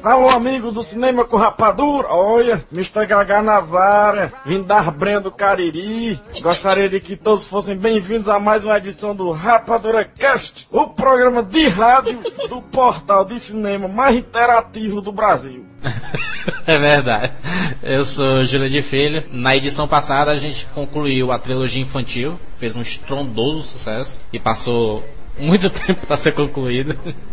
Alô, amigo do cinema com rapadura. Olha, Mr. Gaga Nazara, vindo da Brenha do Cariri. Gostaria de que todos fossem bem-vindos a mais uma edição do Rapadura Cast, o programa de rádio do portal de cinema mais interativo do Brasil. é verdade. Eu sou Júlia de Filho. Na edição passada a gente concluiu a trilogia infantil, fez um estrondoso sucesso e passou muito tempo para ser concluído.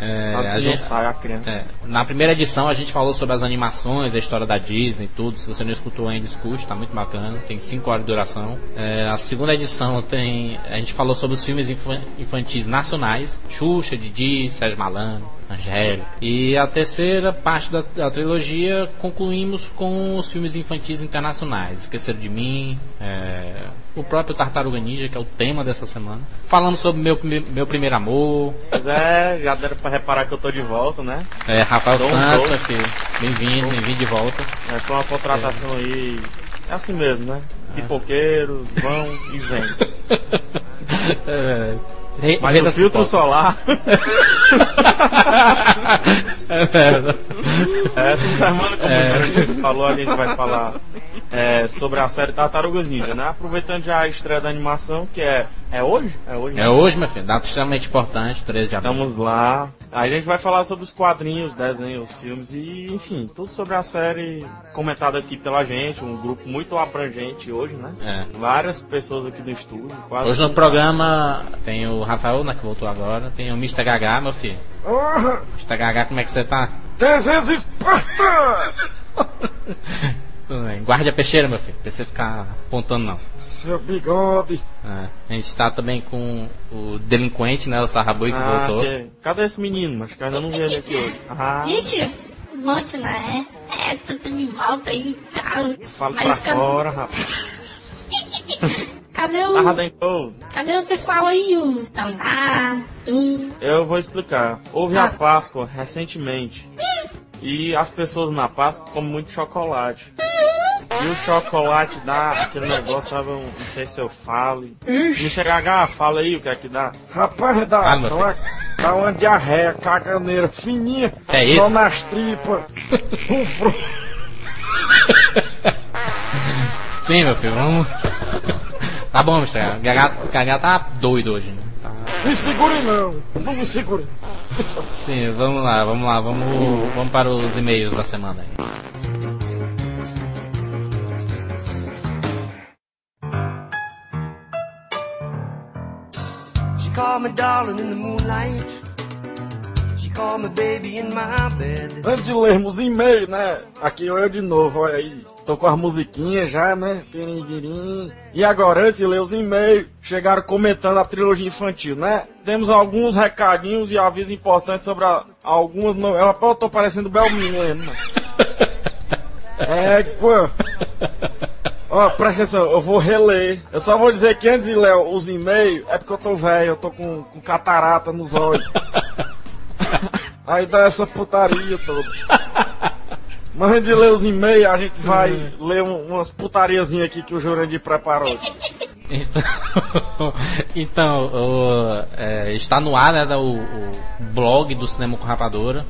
É, a gente, a criança. É, na primeira edição a gente falou sobre as animações, a história da Disney tudo. Se você não escutou ainda, escute, tá muito bacana. Tem 5 horas de duração. É, a segunda edição tem. A gente falou sobre os filmes infantis nacionais: Xuxa, Didi, Sérgio Malandro. Angélica. E a terceira parte da, da, trilogia concluímos com os filmes infantis internacionais. Esqueceram de mim, é, o próprio Tartaruga Ninja, que é o tema dessa semana. Falando sobre meu, meu primeiro amor. Pois é, já deram pra reparar que eu tô de volta, né? É, Rafael Dom Santos, meu filho. Bem-vindo, bem-vindo de volta. É, foi uma contratação é. aí. É assim mesmo, né? É. Pipoqueiros, vão e vêm. é. Re Mas o filtro solar. é verdade. Essa semana, como é. a gente falou, a gente vai falar é, sobre a série Tartarugas Ninja, né? Aproveitando já a estreia da animação, que é. É hoje? É hoje, né? É hoje, meu filho. Data extremamente importante, 13 de abril. Estamos lá. Aí a gente vai falar sobre os quadrinhos, desenhos, filmes e, enfim, tudo sobre a série comentado aqui pela gente. Um grupo muito abrangente hoje, né? É. Várias pessoas aqui do estúdio. hoje no programa tem o Rafael, né, que voltou agora. Tem o Mr. Gaga, meu filho. Oh. Mr. Gaga, como é que você tá? Esparta! Guarde a peixeira, meu filho, pra você ficar apontando não. Seu bigode. É, a gente tá também com o delinquente, né, o Sarrabui que ah, voltou. Que... Cadê esse menino? Mas que ainda não vi ele aqui hoje. Ah. Gente, monte, né? É, tudo me volta aí, tá? Fala Mas pra fora, rapaz. Cadê o. Cadê o pessoal aí? O Tandá? Eu vou explicar. Houve ah. a Páscoa recentemente. e as pessoas na Páscoa comem muito chocolate. E o chocolate dá aquele negócio, sabe? Não sei se eu falo. Me chega a fala aí o que é que dá. Rapaz, dá, ah, dá, uma, dá uma diarreia, caganeira fininha. É isso? nas tripas. um fro... Sim, meu filho, vamos. Tá bom, Mr. O Gagá tá doido hoje, né? Tá... Me segure não, não me segure. Sim, vamos lá, vamos lá, vamos, vamos para os e-mails da semana aí. Antes de lermos e-mail, né? Aqui eu de novo, olha aí. Tô com as musiquinhas já, né? E agora, antes de ler os e-mails, chegaram comentando a trilogia infantil, né? Temos alguns recadinhos e avisos importantes sobre a, algumas novelas. Eu tô parecendo Belminho mesmo, né? É, pô. Ó, presta atenção, eu vou reler. Eu só vou dizer que antes de ler os e-mails, é porque eu tô velho, eu tô com, com catarata nos olhos. Aí dá essa putaria toda. Mas antes de ler os e-mails, a gente vai hum. ler um, umas putariazinhas aqui que o Jurandir preparou. Então, então o, é, está no ar né, o, o blog do Cinema com Rapadora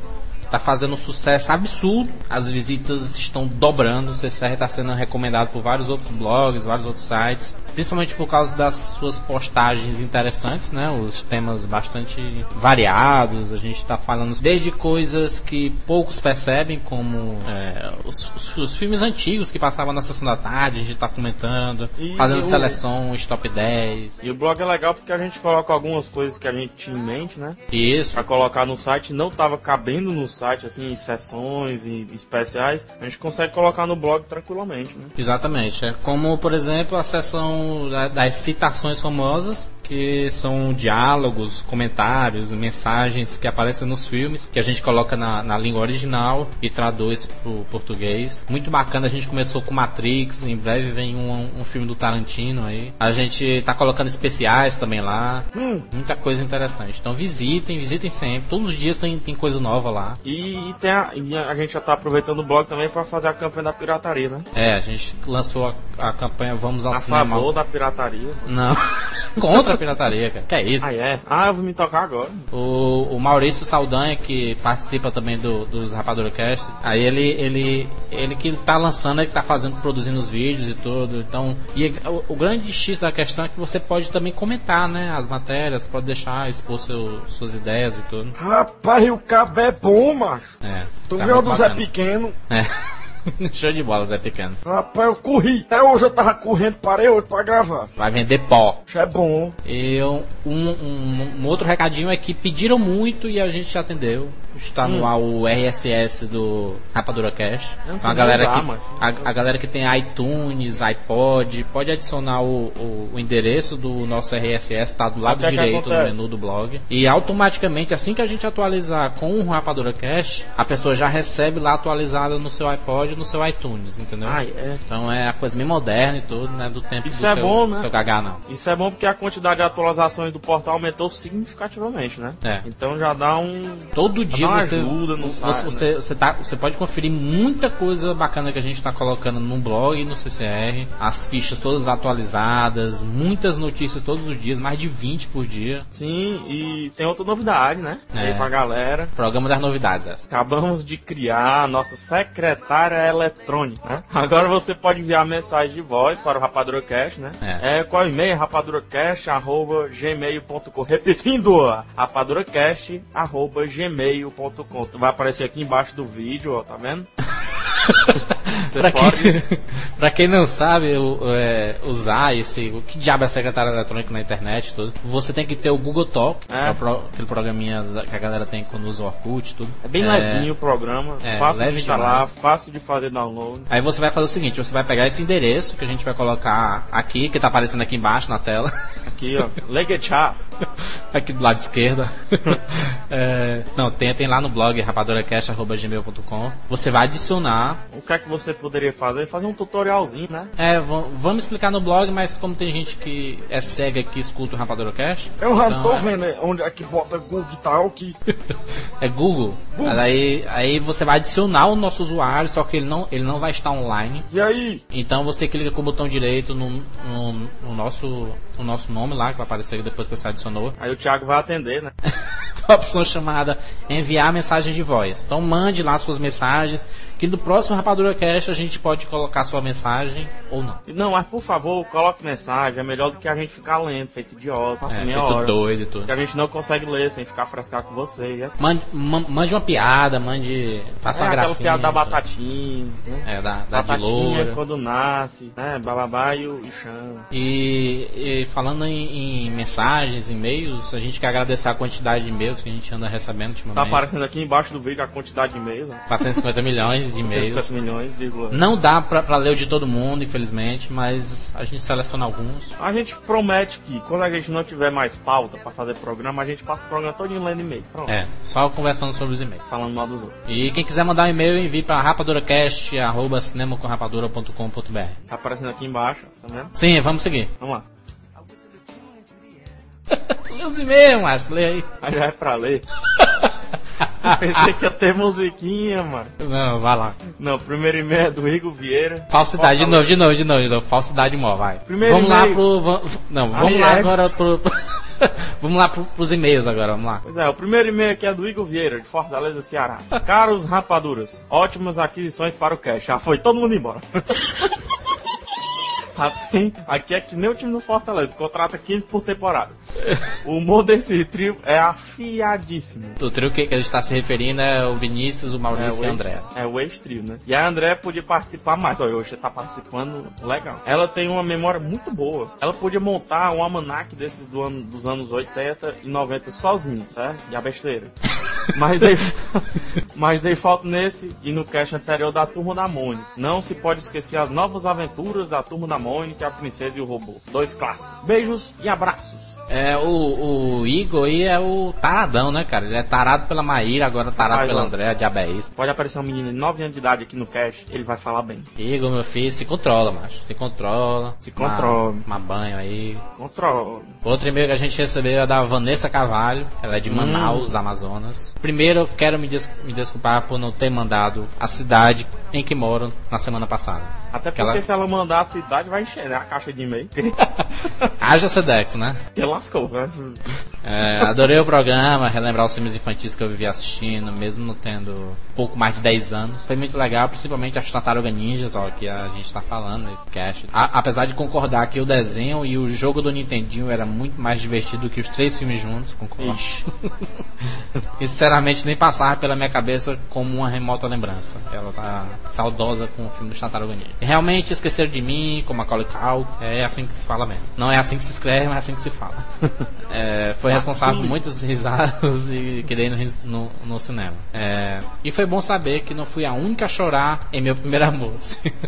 tá fazendo um sucesso absurdo. As visitas estão dobrando. O CCR está sendo recomendado por vários outros blogs, vários outros sites, principalmente por causa das suas postagens interessantes, né? Os temas bastante variados. A gente está falando desde coisas que poucos percebem, como é, os, os, os, filmes antigos que passavam na sessão da tarde. A gente está comentando, e fazendo o... seleções, top 10. E o blog é legal porque a gente coloca algumas coisas que a gente tinha em mente, né? Isso. Pra colocar no site, não tava cabendo no site, assim, sessões e especiais, a gente consegue colocar no blog tranquilamente, né? Exatamente. É como, por exemplo, a seção das citações famosas, que são diálogos, comentários, mensagens que aparecem nos filmes, que a gente coloca na, na língua original e traduz pro português. Muito bacana, a gente começou com Matrix, em breve vem um, um filme do Tarantino aí. A gente tá colocando especiais também lá. Hum. Muita coisa interessante. Então visitem, visitem sempre. Todos os dias tem, tem coisa nova lá. E, e tem a, e a gente já tá aproveitando o blog também para fazer a campanha da pirataria, né? É, a gente lançou a, a campanha Vamos ao a Cinema. A favor da pirataria. Não. Contra a pirataria, cara. Que é isso? Ah, é? Ah, eu vou me tocar agora. O, o Maurício Saldanha, que participa também do, dos Rapadura Cast, aí ele, ele, ele que tá lançando, ele que tá fazendo, produzindo os vídeos e tudo. Então, e o, o grande X da questão é que você pode também comentar, né? As matérias, pode deixar, expor seu, suas ideias e tudo. Rapaz, o cabo é bom, macho. É. Tu tá viu o do Zé. Pequeno? É. Show de bola, Zé Pequeno. Rapaz, eu corri. Até hoje eu tava correndo, parei hoje pra gravar. Vai vender pó. Isso é bom. E um, um, um- outro recadinho é que pediram muito e a gente atendeu. Está no ar o RSS do Rapadura Cash. A galera, usar, que, mas- a, a galera que tem iTunes, iPod, pode adicionar o, o, o endereço do nosso RSS, tá do lado que que direito acontece? menu do blog. E automaticamente, assim que a gente atualizar com o Rapadura Cash, a pessoa já recebe lá atualizada no seu iPod no seu iTunes, entendeu? Ah, é. Então é a coisa bem moderna e tudo, né? Do tempo Isso do é seu, bom, né? seu não. Isso é bom porque a quantidade de atualizações do portal aumentou significativamente, né? É. Então já dá um. Todo dia uma você, ajuda no você, site, você, né? você, tá, você pode conferir muita coisa bacana que a gente está colocando no blog e no CCR. As fichas todas atualizadas, muitas notícias todos os dias, mais de 20 por dia. Sim, e tem outra novidade, né? É. Aí pra galera. Programa das novidades essa. Acabamos de criar a nossa secretária eletrônica, né? Agora você pode enviar mensagem de voz para o Rapadura Cash, né? É. É, qual é o e-mail? rapaduracast.gmail.com Repetindo, ó, rapaduracast.gmail.com Vai aparecer aqui embaixo do vídeo, ó, tá vendo? Você Pra pode... quem, pra quem não sabe o- é, usar esse. O que diabo é secretário eletrônico na internet tudo, você tem que ter o Google Talk, que é o pro- aquele programinha que a galera tem quando usa o Orkut e tudo. É bem levinho o programa, é, fácil de instalar, demais. fácil de fazer download. Aí você vai fazer o seguinte, você vai pegar esse endereço que a gente vai colocar aqui, que tá aparecendo aqui embaixo na tela. Aqui, ó, Leguechá. aqui do lado esquerdo. É, não, tem, tem lá no blog rapadoracast.gmail.com. Você vai adicionar. O que é que você poderia fazer? Fazer um tutorialzinho, né? É, va- vamos explicar no blog, mas como tem gente que é cega que escuta o Rapadura Cast. Eu então tô é- vendo onde é que bota Google e tal, que É Google. Google. Aí, aí você vai adicionar o nosso usuário, só que ele não, ele não vai estar online. E aí? Então você clica com o botão direito no, no, no nosso, no nosso nome lá, que vai aparecer depois que você adicionou. Aí o Thiago vai atender, né? a opção chamada enviar mensagem de voz. Então mande lá suas mensagens, que no próximo Rapadura Cast a gente pode colocar sua mensagem ou não. Não, mas por favor, coloque mensagem. É melhor do que a gente ficar lendo, feito idiota, passa É, meia feito hora. doido e tudo. Que a gente não consegue ler sem ficar frescar com você. É Mande, ma- mande uma piada, mande. Faça é uma gracinha. piada da batatinha, né? É, da, da Batatinha quando nasce, né? Bababá e o e chão. E, e falando em, em mensagens, e-mails, a gente quer agradecer a quantidade de e-mails que a gente anda recebendo Tá ultimamente. aparecendo aqui embaixo do vídeo a quantidade de e-mails, ó. 450 milhões de e-mails. 150 milhões, vírgula. Não dá pra, pra ler o de todo mundo, infelizmente, mas a gente seleciona alguns. A gente promete que quando a gente não tiver mais pauta pra fazer programa, a gente passa o programa todo lendo e-mail. Pronto. É, só conversando sobre os e-mails. Falando mal dos outros. E quem quiser mandar um e-mail, envie para rapaduracast.com.br. Tá aparecendo aqui embaixo, tá vendo? Sim, vamos seguir. Vamos lá. Lê os e-mails, macho, lê aí. Aí já é pra ler. Pensei que ia ter musiquinha, mano. Não, vai lá. Não, primeiro e-mail é do Igor Vieira. Falsidade, de novo, de novo, de novo, de novo. Falsidade mó, vai. Primeiro vamos lá pro. va- Não, vamos Aí lá é. agora pro. vamos lá pro, pros e-mails agora, vamos lá. Pois é, o primeiro e-mail aqui é do Igor Vieira, de Fortaleza, Ceará. Caros rapaduras, ótimas aquisições para o cash. Já foi todo mundo embora. Rapaz, Aqui é que nem o time do Fortaleza, contrata 15 por temporada. O humor desse trio é afiadíssimo. O trio que, ele está se referindo é o Vinícius, o Maurício e o ex- André. É o ex-trio, né? E a André podia participar mais. Olha, hoje tá participando legal. Ela tem uma memória muito boa. Ela podia montar um almanac desses do ano, dos anos 80 e 90 sozinho, tá? E a besteira. Mas dei, mas dei falta nesse e no cast anterior da Turma da Mônica. Não se pode esquecer as novas aventuras da Turma da Mônica, a Princesa e o Robô. Dois clássicos. Beijos e abraços. É, o, o Igor aí é o taradão, né, cara? Ele é tarado pela Maíra, agora tarado pela ó. André, diabo é isso. Pode aparecer um menino de 9 anos de idade aqui no cast, ele vai falar bem. Igor, meu filho, se controla, macho. Se controla. Se controla. Uma banho aí. Controla. Outro e-mail que a gente recebeu é da Vanessa Carvalho. Ela é de Manaus, Amazonas. Primeiro, eu quero me des me desculpar por não ter mandado a cidade em que moram na semana passada. Até porque Aquela- se ela mandar a cidade, vai encher, né? A caixa de e-mail. Haja Sedex, né? Que lascou, né? É, adorei o programa, relembrar os filmes infantis que eu vivi assistindo, mesmo não tendo pouco mais de 10 anos. Foi muito legal, principalmente as Tartaruga Ninjas, ó, que a gente tá falando nesse cast. A- apesar de concordar que o desenho e o jogo do Nintendinho era muito mais divertido do que os três filmes juntos, concordo. E sinceramente nem passava pela minha cabeça como uma remota lembrança. Ela tá saudosa com o filme do Tartaruga Ninja. Realmente esqueceram de mim, como a Culkin é assim que se fala mesmo. Não é assim que se escreve, mas é assim que se fala. É, foi responsável por muitas risadas e que dei no, ris- no, no cinema. É, e foi bom saber que não fui a única a chorar em meu primeiro amor.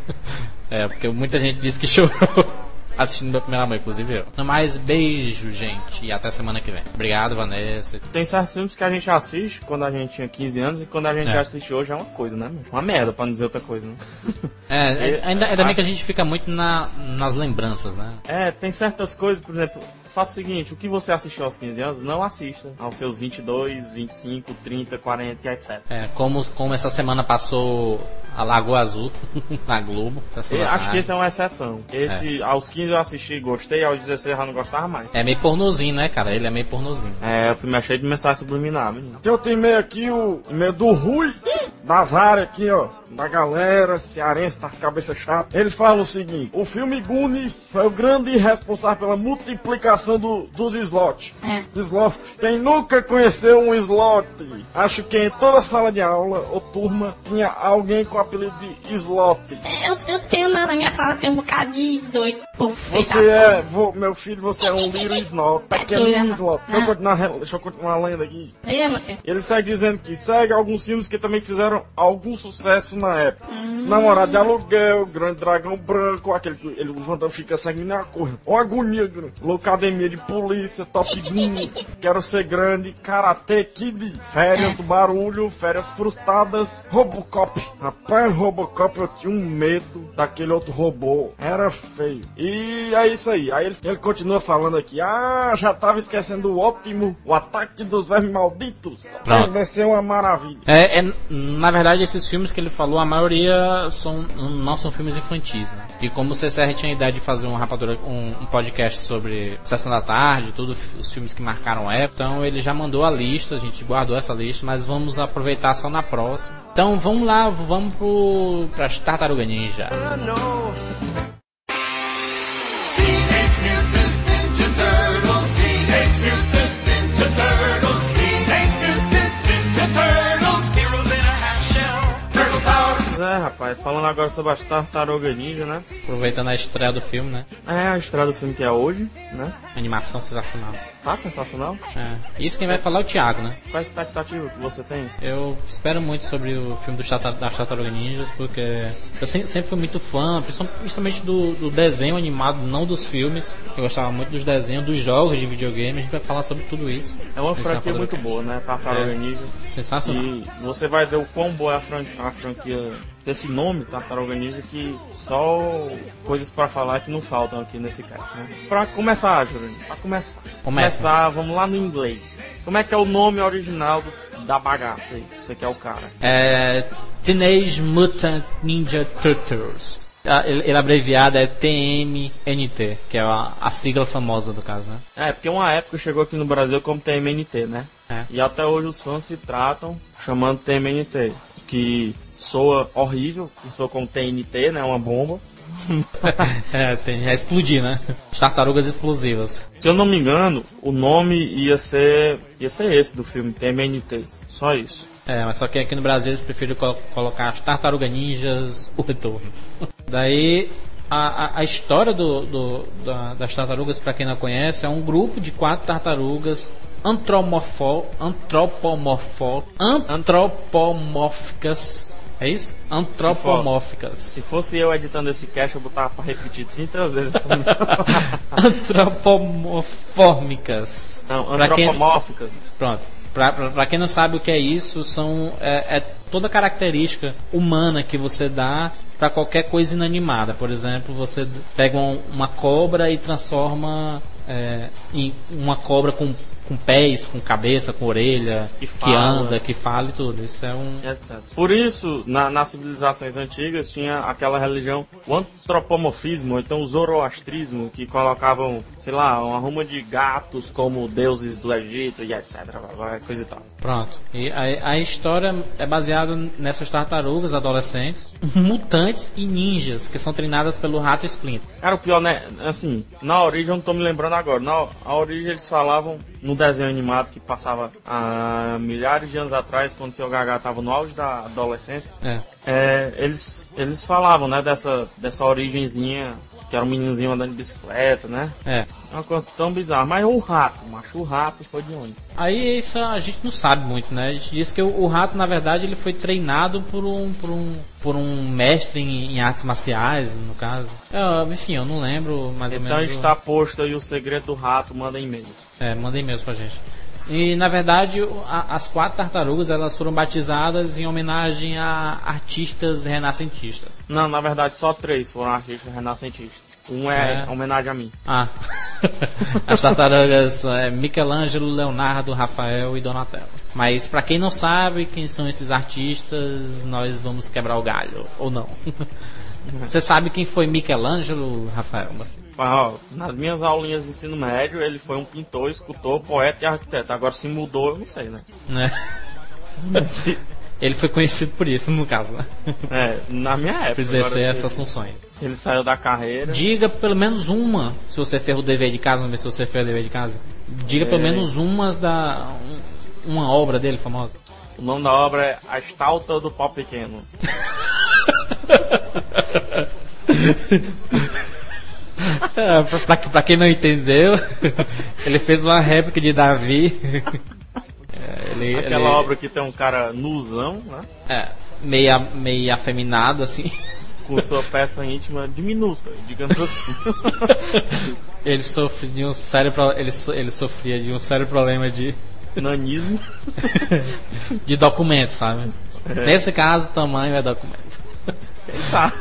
é, porque muita gente disse que chorou. Assistindo meu primeiro amor, inclusive eu. No mais, beijo, gente, e até semana que vem. Obrigado, Vanessa. Tem certos filmes que a gente assiste quando a gente tinha 15 anos e quando a gente É. assiste hoje é uma coisa, né? Uma merda, pra não dizer outra coisa, né? É, É, ainda, ainda bem que a gente fica muito na, nas lembranças, né? É, tem certas coisas, por exemplo, faça o seguinte, o que você assistiu aos 15 anos, não assista aos seus 22, 25, 30, 40 e etc. É, como, como essa semana passou a Lagoa Azul na Globo. Eu acho que esse é uma exceção. Esse, aos 15 eu assisti e gostei, aos 16 eu já não gostava mais. É meio pornozinho, né, cara? Ele é meio pornozinho. É, o filme é cheio de mensagem subliminar, menino. Tem outro e-mail aqui, o e-mail do Rui, das áreas aqui, ó, da galera cearense, das cabeças chatas. Ele fala o seguinte, o filme Goonies foi o grande responsável pela multiplicação do, dos slots. É. Slot. Quem nunca conheceu um slot? Acho que em toda sala de aula ou turma tinha alguém com o apelido de slot. Eu, eu tenho na minha sala tem um bocado de doido Você é, meu filho, você é um little slot, pequenino slot. Deixa eu Ah. continuar, deixa eu continuar lendo aqui. É. Ele segue dizendo que segue alguns filmes que também fizeram algum sucesso na época. Namorado de Aluguel, Grande Dragão Branco, aquele que ele levanta fica sanguíneo na cor. Uma agonia. Loucademia de Polícia, Top Gun, Quero Ser Grande, Karate Kid, Férias do Barulho, Férias Frustradas, Robocop. Rapaz, Robocop eu tinha um medo daquele outro robô. Era feio. E é isso aí. Aí ele, ele continua falando aqui. Ah, já tava esquecendo o ótimo, o ataque dos vermes malditos. Pronto. Vai ser uma maravilha. É, é, na verdade, esses filmes que ele falou, a maioria são, não são filmes infantis, né? E como o CCR tinha a ideia de fazer um, rapadura, um, um podcast sobre Sessão da Tarde, tudo, os filmes que marcaram a época, então ele já mandou a lista, a gente guardou essa lista, mas vamos aproveitar só na próxima. Então vamos lá, vamos pro, pras Tartaruga Ninja. É, rapaz. Falando agora sobre as Tartaruga Ninja, né? Aproveitando a estreia do filme, né? É a estreia do filme que é hoje, né? Animação sensacional. Tá sensacional. É. Isso quem vai falar é o Thiago, né? Qual a expectativa que você tem? Eu espero muito sobre o filme do Tata- das Tartaruga Ninjas, porque eu sempre, sempre fui muito fã, principal- principalmente do, do desenho animado, não dos filmes. Eu gostava muito dos desenhos, dos jogos de videogame. A gente vai falar sobre tudo isso. É uma franquia muito boa, né? Tartaruga É. Ninja. Sensacional. E você vai ver o quão boa é a, fran a franquia desse nome, Tartaruga Ninja, que só coisas pra falar que não faltam aqui nesse cast, né? Pra começar, Júlio, pra começar. Começa. Começar, vamos lá no inglês. Como é que é o nome original do- da bagaça aí? Você que é o cara. É, Teenage Mutant Ninja Turtles. Ah, Ele, ele abreviado é TMNT, que é a, a sigla famosa do caso, né? É, porque uma época chegou aqui no Brasil como TMNT, né? É. E até hoje os fãs se tratam chamando TMNT, que soa horrível, que soa como TNT, né? Uma bomba. é, tem, é explodir, né? Tartarugas explosivas. Se eu não me engano, o nome ia ser ia ser esse do filme, TMNT. Só isso. É, mas só que aqui no Brasil eles preferem colo- colocar as Tartaruga Ninjas, o retorno. Daí, a, a, a história do, do- da- das tartarugas, para quem não conhece, é um grupo de quatro tartarugas antromorfo, antropomorfo, antropomórficas. É isso? Antropomórficas. Se fosse eu editando esse cast, eu botava pra repetir 30 vezes essa Antropomorfórmicas. Não, Pra quem- antropomórficas. Pronto. Pra, pra, pra quem não sabe o que é isso, são é, é toda característica humana que você dá pra qualquer coisa inanimada. Por exemplo, você pega um- uma cobra e transforma é, em uma cobra com, com pés, com cabeça, com orelha, Que que, fala. anda, que fala e tudo. Isso é um. etc. Por isso, na- nas civilizações antigas tinha aquela religião, o antropomorfismo, então o zoroastrismo, que colocavam, sei lá, uma ruma de gatos como deuses do Egito e etc. Coisa e tal. Pronto. E a, a história é baseada nessas tartarugas adolescentes, mutantes e ninjas, que são treinadas pelo rato Splinter. Cara, o pior, né? Assim, na origem eu não tô me lembrando agora. Na origem eles falavam no desenho animado que passava há milhares de anos atrás, quando o seu Gaga tava no auge da adolescência. É. É, eles, eles falavam, né, dessa, dessa origenzinha, que era um meninozinho andando de bicicleta, né? É. É uma coisa tão bizarra. Mas o rato, macho, o rato foi de onde? Aí isso a gente não sabe muito, né? A gente diz que o, o rato, na verdade, ele foi treinado por um, por um, por um mestre em, em artes marciais, no caso. É, enfim, eu não lembro mais ou Então menos. o- está posto aí o segredo do rato, manda e-mails. É, manda e-mails pra gente. E na verdade, a- as quatro tartarugas elas foram batizadas em homenagem a artistas renascentistas. Não, na verdade só três foram artistas renascentistas. Um é, É. homenagem a mim. Ah, as tartarugas é Michelangelo, Leonardo, Rafael e Donatello. Mas pra quem não sabe quem são esses artistas, nós vamos quebrar o galho ou não. Você sabe quem foi Michelangelo, Rafael? Ó, nas minhas aulinhas de ensino médio, ele foi um pintor, escultor, poeta e arquiteto. Agora se mudou, eu não sei, né? Né? Ele foi conhecido por isso, no caso, né? é, na minha época. Por exercer essas funções. Se ele saiu da carreira. Diga pelo menos uma, se você fez o dever de casa, vamos ver se você fez o dever de casa. Diga pelo É. menos umas da. um- uma obra dele famosa. O nome da obra é A Estalta do Pau Pequeno. É, pra, pra- quem não entendeu, ele fez uma réplica de Davi. É, ele- Aquela ele- obra que tem um cara nuzão, né? É, meio, meio afeminado, assim. Com sua peça íntima diminuta, digamos assim. Ele sofre de um sério pro- ele, so- ele sofria de um sério problema de, Nanismo. de documento, sabe? Nesse caso, tamanho é documento. Quem sabe?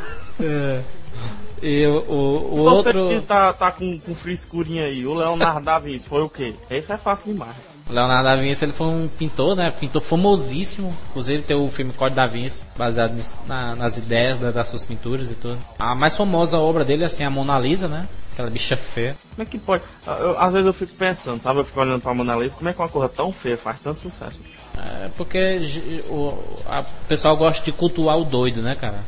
E o, o, o outro. que tá, tá com, com frescurinha aí, o Leonardo da Vinci foi o quê? Esse é fácil demais. Leonardo da Vinci ele foi um pintor, né? Pintor famosíssimo. Inclusive tem o filme Código da Vinci, baseado nisso- na- nas ideias da- das suas pinturas e tudo. A mais famosa obra dele é assim, a Mona Lisa, né? Aquela bicha feia. Como é que pode? Eu- às vezes eu fico pensando, sabe? Eu fico olhando pra Mona Lisa, como é que uma coisa tão feia faz tanto sucesso? É porque o a- o pessoal gosta de cultuar o doido, né, cara?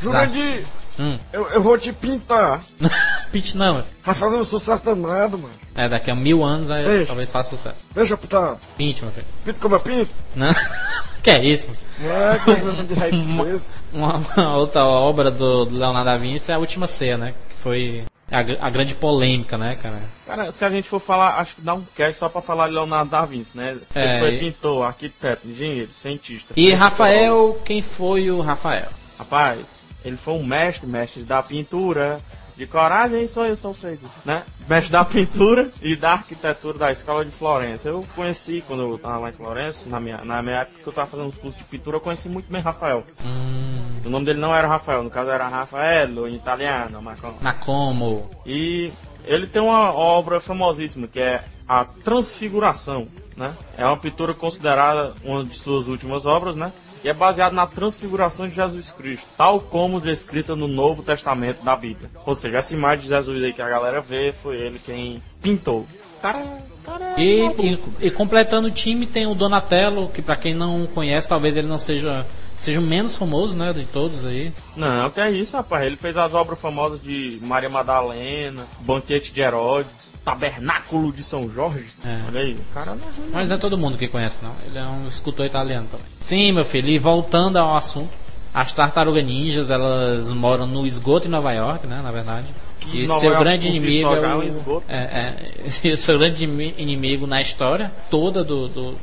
Jurandir, Hum. eu, eu vou te pintar. Pitch não. Vai fazer um sucesso danado, mano. É, daqui a mil anos aí talvez faça sucesso. Deixa eu pintar. Pinte, meu filho. Pinto como eu pinto. Não? que é isso? É, raiz fresca. Uma, uma outra obra do, do Leonardo da Vinci é a Última Ceia, né? Que foi a, a grande polêmica, né, cara? Cara, se a gente for falar, acho que dá um cast só pra falar de Leonardo da Vinci, né? É, Ele foi e- pintor, arquiteto, engenheiro, cientista. E. Rafael, quem foi o Rafael? Rapaz, ele foi um mestre, mestre da pintura, de coragem sou eu, sou feito, né? Mestre da pintura e da arquitetura da escola de Florença. Eu conheci quando eu tava lá em Florença, na minha, na minha época que eu tava fazendo os cursos de pintura, eu conheci muito bem Rafael. Hum, O nome dele não era Rafael, no caso era Raffaello, em italiano, mas com- na Como. E ele tem uma obra famosíssima que é a Transfiguração, né? É uma pintura considerada uma de suas últimas obras, né? E é baseada na transfiguração de Jesus Cristo, tal como descrita no Novo Testamento da Bíblia. Ou seja, essa imagem de Jesus aí que a galera vê foi ele quem pintou. Cara, cara. E, e, e completando o time tem o Donatello, que pra quem não conhece, talvez ele não seja seja o menos famoso, né, de todos aí. Não, que é isso, rapaz. Ele fez as obras famosas de Maria Madalena, Banquete de Herodes, Tabernáculo de São Jorge. É. Olha aí, o cara não é ruim. Mas não é todo mundo que conhece, não. Ele é um escultor italiano também. Sim, meu filho, e voltando ao assunto, as tartarugas ninjas, elas moram no esgoto em Nova York, né, na verdade. E Nova seu York grande inimigo é é o, esgoto. é, é, e seu grande imi- inimigo na história toda do, do, do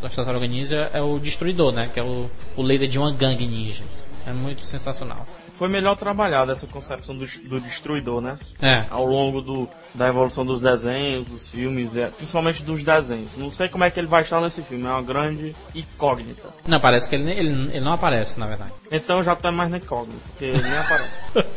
das tartarugas ninja é o destruidor, né, que é o, o líder de uma gangue ninja. É muito sensacional. Foi melhor trabalhada essa concepção do, do destruidor, né? É. Ao longo do, da evolução dos desenhos, dos filmes, é, principalmente dos desenhos. Não sei como é que ele vai estar nesse filme, é uma grande incógnita. Não, parece que ele, ele, ele não aparece, na verdade. Então já tá mais na incógnita, porque ele nem aparece.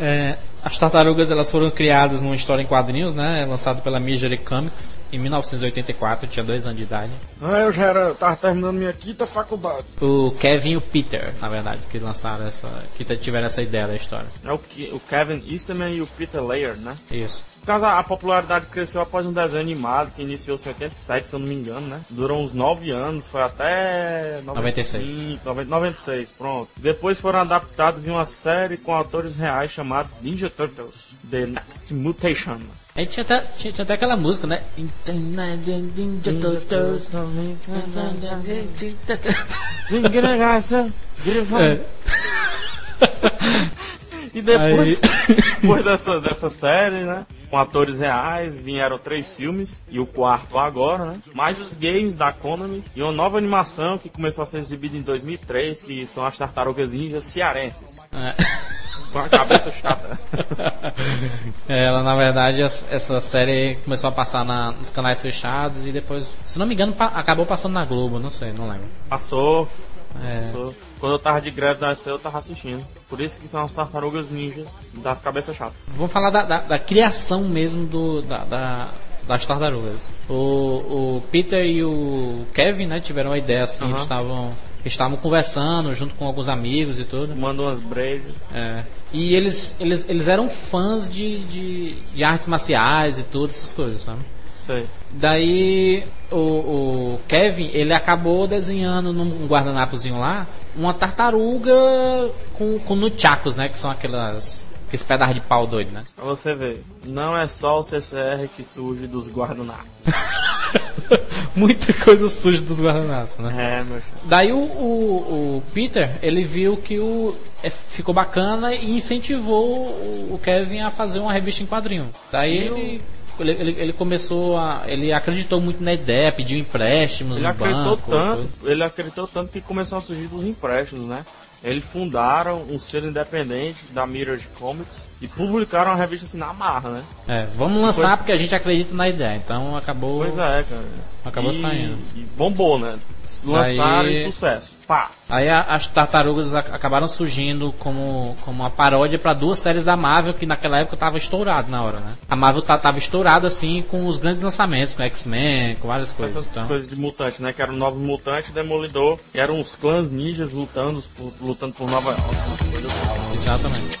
É, As tartarugas elas foram criadas numa história em quadrinhos, né? Lançado pela Misery Comics em 1984, eu tinha dois anos de idade. Ah, eu já era, tava terminando minha quinta faculdade. O Kevin e o Peter, na verdade, que lançaram essa. que tiveram essa ideia da história. É o, Ke- o Kevin Eastman e o Peter Laird, né? Isso. Por causa a popularidade cresceu após um desenho animado que iniciou-se em 87, se eu não me engano, né? Durou uns 9 anos, foi até 95, 90, 96, pronto. Depois foram adaptados em uma série com autores reais chamados Ninja Turtles, The Next Mutation. Aí tinha até, tinha, tinha até aquela música, né? Ninja Turtles. É. E depois, depois dessa, dessa série, né? Com atores reais, vieram três filmes e o quarto agora, né? Mais os games da Konami e uma nova animação que começou a ser exibida em 2003, que são as Tartarugas Ninjas Cearenses. É. Com a cabeça chata. Ela, na verdade, es- essa série começou a passar na- nos canais fechados e depois, se não me engano, pa- acabou passando na Globo, não sei, não lembro. Passou, É. Quando eu tava de greve da eu tava assistindo. Por isso que são as Tartarugas Ninjas das cabeças chatas. vamos falar da, da- da criação mesmo do, da, da- das tartarugas. O, o Peter e o Kevin, né, tiveram uma ideia assim, eles estavam estavam conversando junto com alguns amigos e tudo. Manda umas brejas. É. E eles, eles, eles eram fãs de, de, de artes marciais e tudo, essas coisas, sabe? Sei. Daí o, o Kevin, ele acabou desenhando num guardanapozinho lá uma tartaruga com, com nunchakus, né? Que são aquelas. Aqueles pedaços de pau doido, né? Pra você ver, não é só o CCR que surge dos guardanapos. Muita coisa suja dos guardanapos, né? É, meu filho. Daí o, o, o Peter, ele viu que o é, ficou bacana e incentivou o, o Kevin a fazer uma revista em quadrinho. Daí ele, ele, ele, ele começou a. Ele acreditou muito na ideia, pediu empréstimos Ele acreditou banco. tanto, ele acreditou tanto que começou a surgir dos empréstimos, né? Eles fundaram um selo independente da Mirror Comics e publicaram a revista assim na marra, né? É, vamos lançar porque a gente acredita na ideia. Então acabou. Pois é, cara. Acabou e, saindo. E bombou, né? Lançaram Daí- em sucesso. Pá! Aí a- as tartarugas ac- acabaram surgindo como, como uma paródia para duas séries da Marvel que naquela época tava estourado na hora, né? A Marvel tava estourada assim com os grandes lançamentos, com X-Men, com várias coisas. Essas Então, coisas de mutante, né? Que era o novo mutante e Demolidor. E eram uns clãs ninjas lutando por, lutando por Nova exatamente.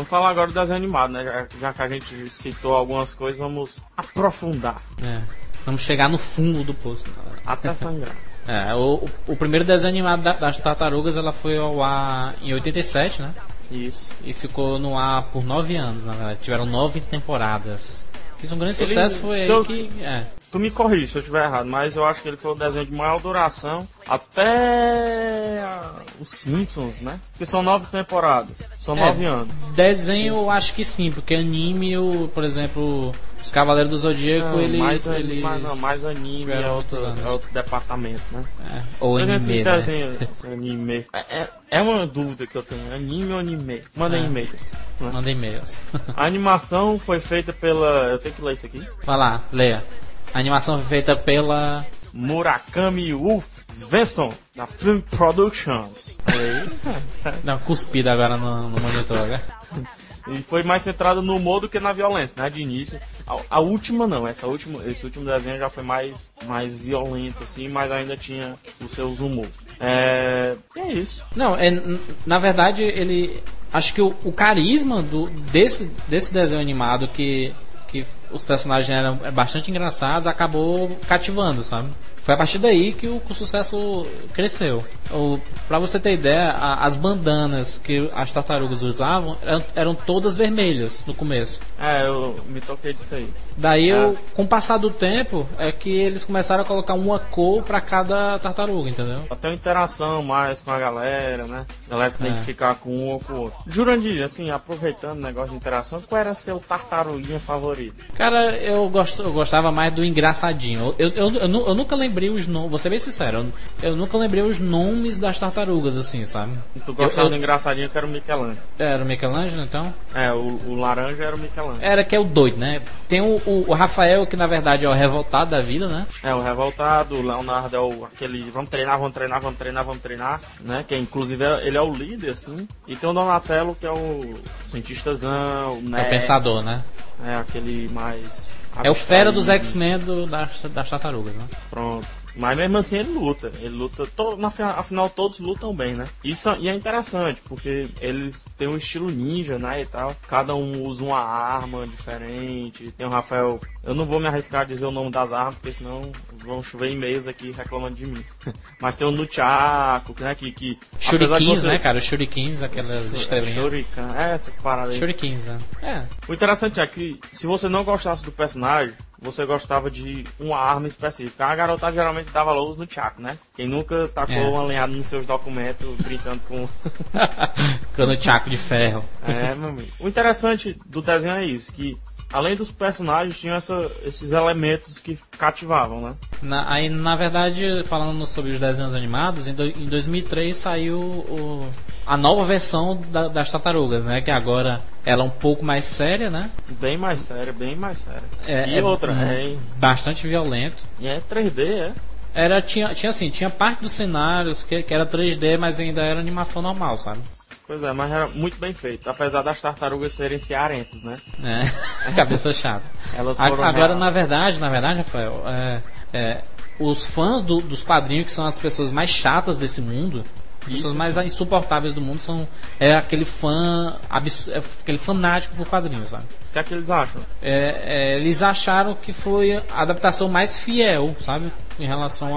Vamos falar agora do desenho animado, né? Já, já que a gente citou algumas coisas, vamos aprofundar. É. Vamos chegar no fundo do poço. Até sangrar. É, o, o- primeiro desenho animado da- das tartarugas ela foi ao ar em 87, né? Isso. E ficou no ar por nove anos, na verdade. Tiveram nove temporadas. Fiz um grande Ele- sucesso, foi eu- aí que. É. Tu me corrige se eu estiver errado, mas eu acho que ele foi o desenho de maior duração até os Simpsons, né? Que são nove temporadas. São É. nove anos. Desenho eu acho que sim, porque anime, o, por exemplo, os Cavaleiros do Zodíaco, Não, eles. mais, eles mais, não, mais anime é outro, é outro departamento, né? é, ou Mas anime. esses né? desenhos, anime. É, é- é uma dúvida que eu tenho. Anime ou anime? Mandem É. e-mails. né? Manda e-mails. A animação foi feita pela. Eu tenho que ler isso aqui. Vai lá, leia. A animação foi feita pela. Murakami Wolf Svensson, da Film Productions. Aí. Não, cuspida agora no, no monitor, né? E foi mais centrado no humor do que na violência, né? De início. A, a última não, essa última, esse último desenho já foi mais, mais violento, assim, mas ainda tinha os seus humores. É. É isso. Não, é, na verdade, ele. Acho que o, o carisma do, desse, desse desenho animado que, que os personagens eram bastante engraçados acabou cativando, sabe? Foi a partir daí que o, o sucesso cresceu. O, pra você ter ideia, a- as bandanas que as tartarugas usavam eram, eram todas vermelhas no começo. É, eu me toquei disso aí. Daí, eu, Ah. com o passar do tempo, é que eles começaram a colocar uma cor pra cada tartaruga, entendeu? Até uma interação mais com a galera, né? A galera se É. identificar com um ou com o outro. Jurandir, assim, aproveitando o negócio de interação, qual era seu tartaruguinha favorito? Cara, eu, gosto, eu gostava mais do engraçadinho. Eu, eu, eu, eu nunca lembrei os nomes, vou ser bem sincero, eu, eu nunca lembrei os nomes das tartarugas, assim, sabe? Tu gostava Eu- do engraçadinho que era o Michelangelo. Era o Michelangelo, então? É, o, o laranja era o Michelangelo. Era que é o doido, né? Tem o, o, o Rafael, que na verdade é o revoltado da vida, né? É, o revoltado, o Leonardo é o, aquele vamos treinar, vamos treinar, vamos treinar, vamos treinar, né? Que inclusive é- ele é o líder, assim. E tem o Donatello, que é o cientistazão, o É o pensador, né? É aquele mais. É o fera dos. X-Men do- das, das tartarugas, né? Pronto. Mas mesmo assim ele luta. Ele luta. To, na, fi- afinal, todos lutam bem, né? Isso, e é interessante, porque eles têm um estilo ninja, né? E tal. Cada um usa uma arma diferente. Tem o Rafael. Eu não vou me arriscar a dizer o nome das armas, porque senão vão chover e-mails aqui reclamando de mim. Mas tem o Nunchaku, né? Que. que Shurikens, você- né, cara? Os Shurikens, aquelas estrelinhas. Shuriken, é, essas paradas aí. Shurikens, né? É. O interessante é que se você não gostasse do personagem, você gostava de uma arma específica. A garotada geralmente dava louros no Chaco, né? Quem nunca tacou É. um alinhado nos seus documentos brincando com. Quando o Chaco de ferro. é, meu amigo. O interessante do desenho é isso, que além dos personagens, tinham essa- esses elementos que cativavam, né? Na- aí, na verdade, falando sobre os desenhos animados, em, do- em 2003 saiu o- a nova versão da- das tartarugas, né? Que agora ela é um pouco mais séria, né? Bem mais sério, bem mais sério. É- e é outra, um- é, Bastante violento. e é 3D, é? Era, tinha, tinha assim, tinha parte dos cenários que, que era 3D, mas ainda era animação normal, sabe? Pois é, mas era muito bem feito, apesar das tartarugas serem cearenses, né? É, cabeça chata. Elas foram Agora, real- na verdade, na verdade, Rafael, é, é, os fãs do- dos quadrinhos, que são as pessoas mais chatas desse mundo, as pessoas mais insuportáveis do mundo, são é aquele fã, abs- é aquele fanático por quadrinhos, sabe? O que é que eles acham? É, é, eles acharam que foi a adaptação mais fiel, sabe? Em relação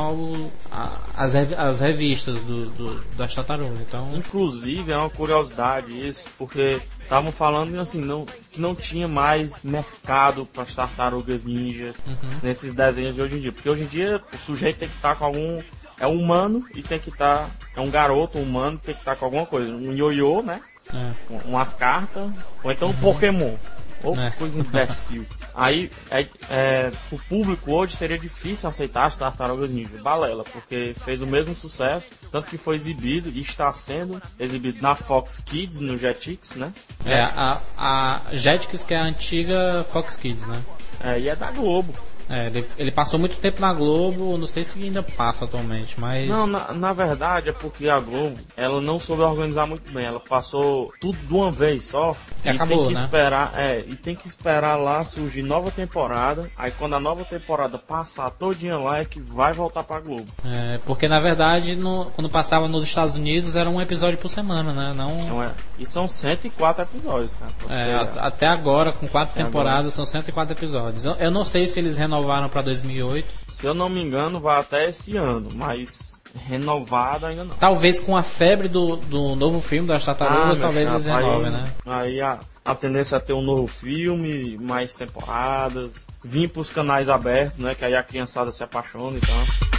às às revistas do, do- das tartarugas. Então, Inclusive, é uma curiosidade isso, porque estavam falando assim, não, que não tinha mais mercado para as tartarugas ninja nesses desenhos de hoje em dia. Porque hoje em dia o sujeito tem que estar com algum. É um humano e tem que estar. é um garoto um humano tem que estar com alguma coisa. Um ioiô, né? é, Um- Umas cartas. Ou então um Pokémon. Ou É. coisa imbecil. Aí, é, é, o público hoje seria difícil aceitar as tartarugas ninja. Balela, porque fez o mesmo sucesso, tanto que foi exibido e está sendo exibido na Fox Kids, no Jetix, né? é Jetix. a, a Jetix, que é a antiga Fox Kids, né? É, e é da Globo. É, ele, ele passou muito tempo na Globo, não sei se ainda passa atualmente, mas. Não, na, na verdade é porque a Globo, ela não soube organizar muito bem. Ela passou tudo de uma vez só. E E, acabou, tem que né? esperar, é, e tem que esperar lá surgir nova temporada. Aí quando a nova temporada passar todinha lá é que vai voltar pra Globo. É, porque na verdade, no- quando passava nos Estados Unidos era um episódio por semana, né? Não. Então é, e são 104 episódios, cara. É, até agora, com quatro temporadas, são 104 episódios. Eu, eu não sei se eles renovaram pra 2008. se eu não me engano, vai até esse ano, mas renovado ainda não. Talvez com a febre do, do novo filme das tartarugas, meu talvez eles renovem, né? Aí a, a tendência é ter um novo filme, mais temporadas, vir pros canais abertos, né? Que aí a criançada se apaixona e tal.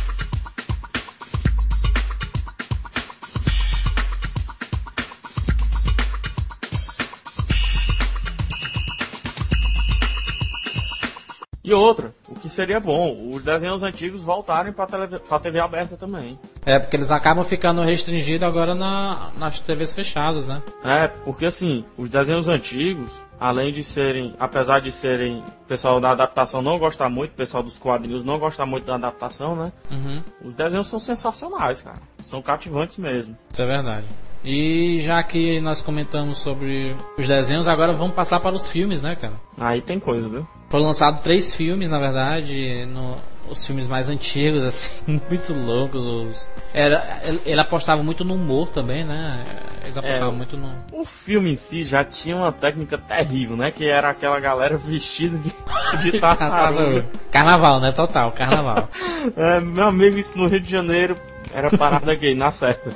Outra, o que seria bom, os desenhos antigos voltarem pra, tele, pra TV aberta também. É, porque eles acabam ficando restringidos agora na, nas TVs fechadas, né? É, porque assim, os desenhos antigos, além de serem, apesar de serem, o pessoal da adaptação não gosta muito, o pessoal dos quadrinhos não gosta muito da adaptação, né? Uhum. Os desenhos são sensacionais, cara. São cativantes mesmo. Isso é verdade. E já que nós comentamos sobre os desenhos, agora vamos passar para os filmes, né, cara? Aí tem coisa, viu? Foram lançados três filmes, na verdade, no- os filmes mais antigos, assim, muito loucos. os- era, ele, ele apostava muito no humor também, né? Eles apostavam É, muito no. O filme em si já tinha uma técnica terrível, né? Que era aquela galera vestida de, de tartaruga. Carnaval, né? Total, carnaval. É, meu amigo, isso no Rio de Janeiro era parada gay, na certa.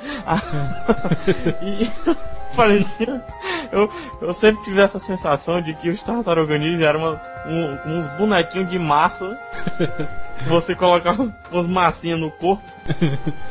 e, Parecia. Eu, eu sempre tive essa sensação de que os tartaruga ninja eram uma- um- uns bonequinhos de massa. Você colocava umas massinhas no corpo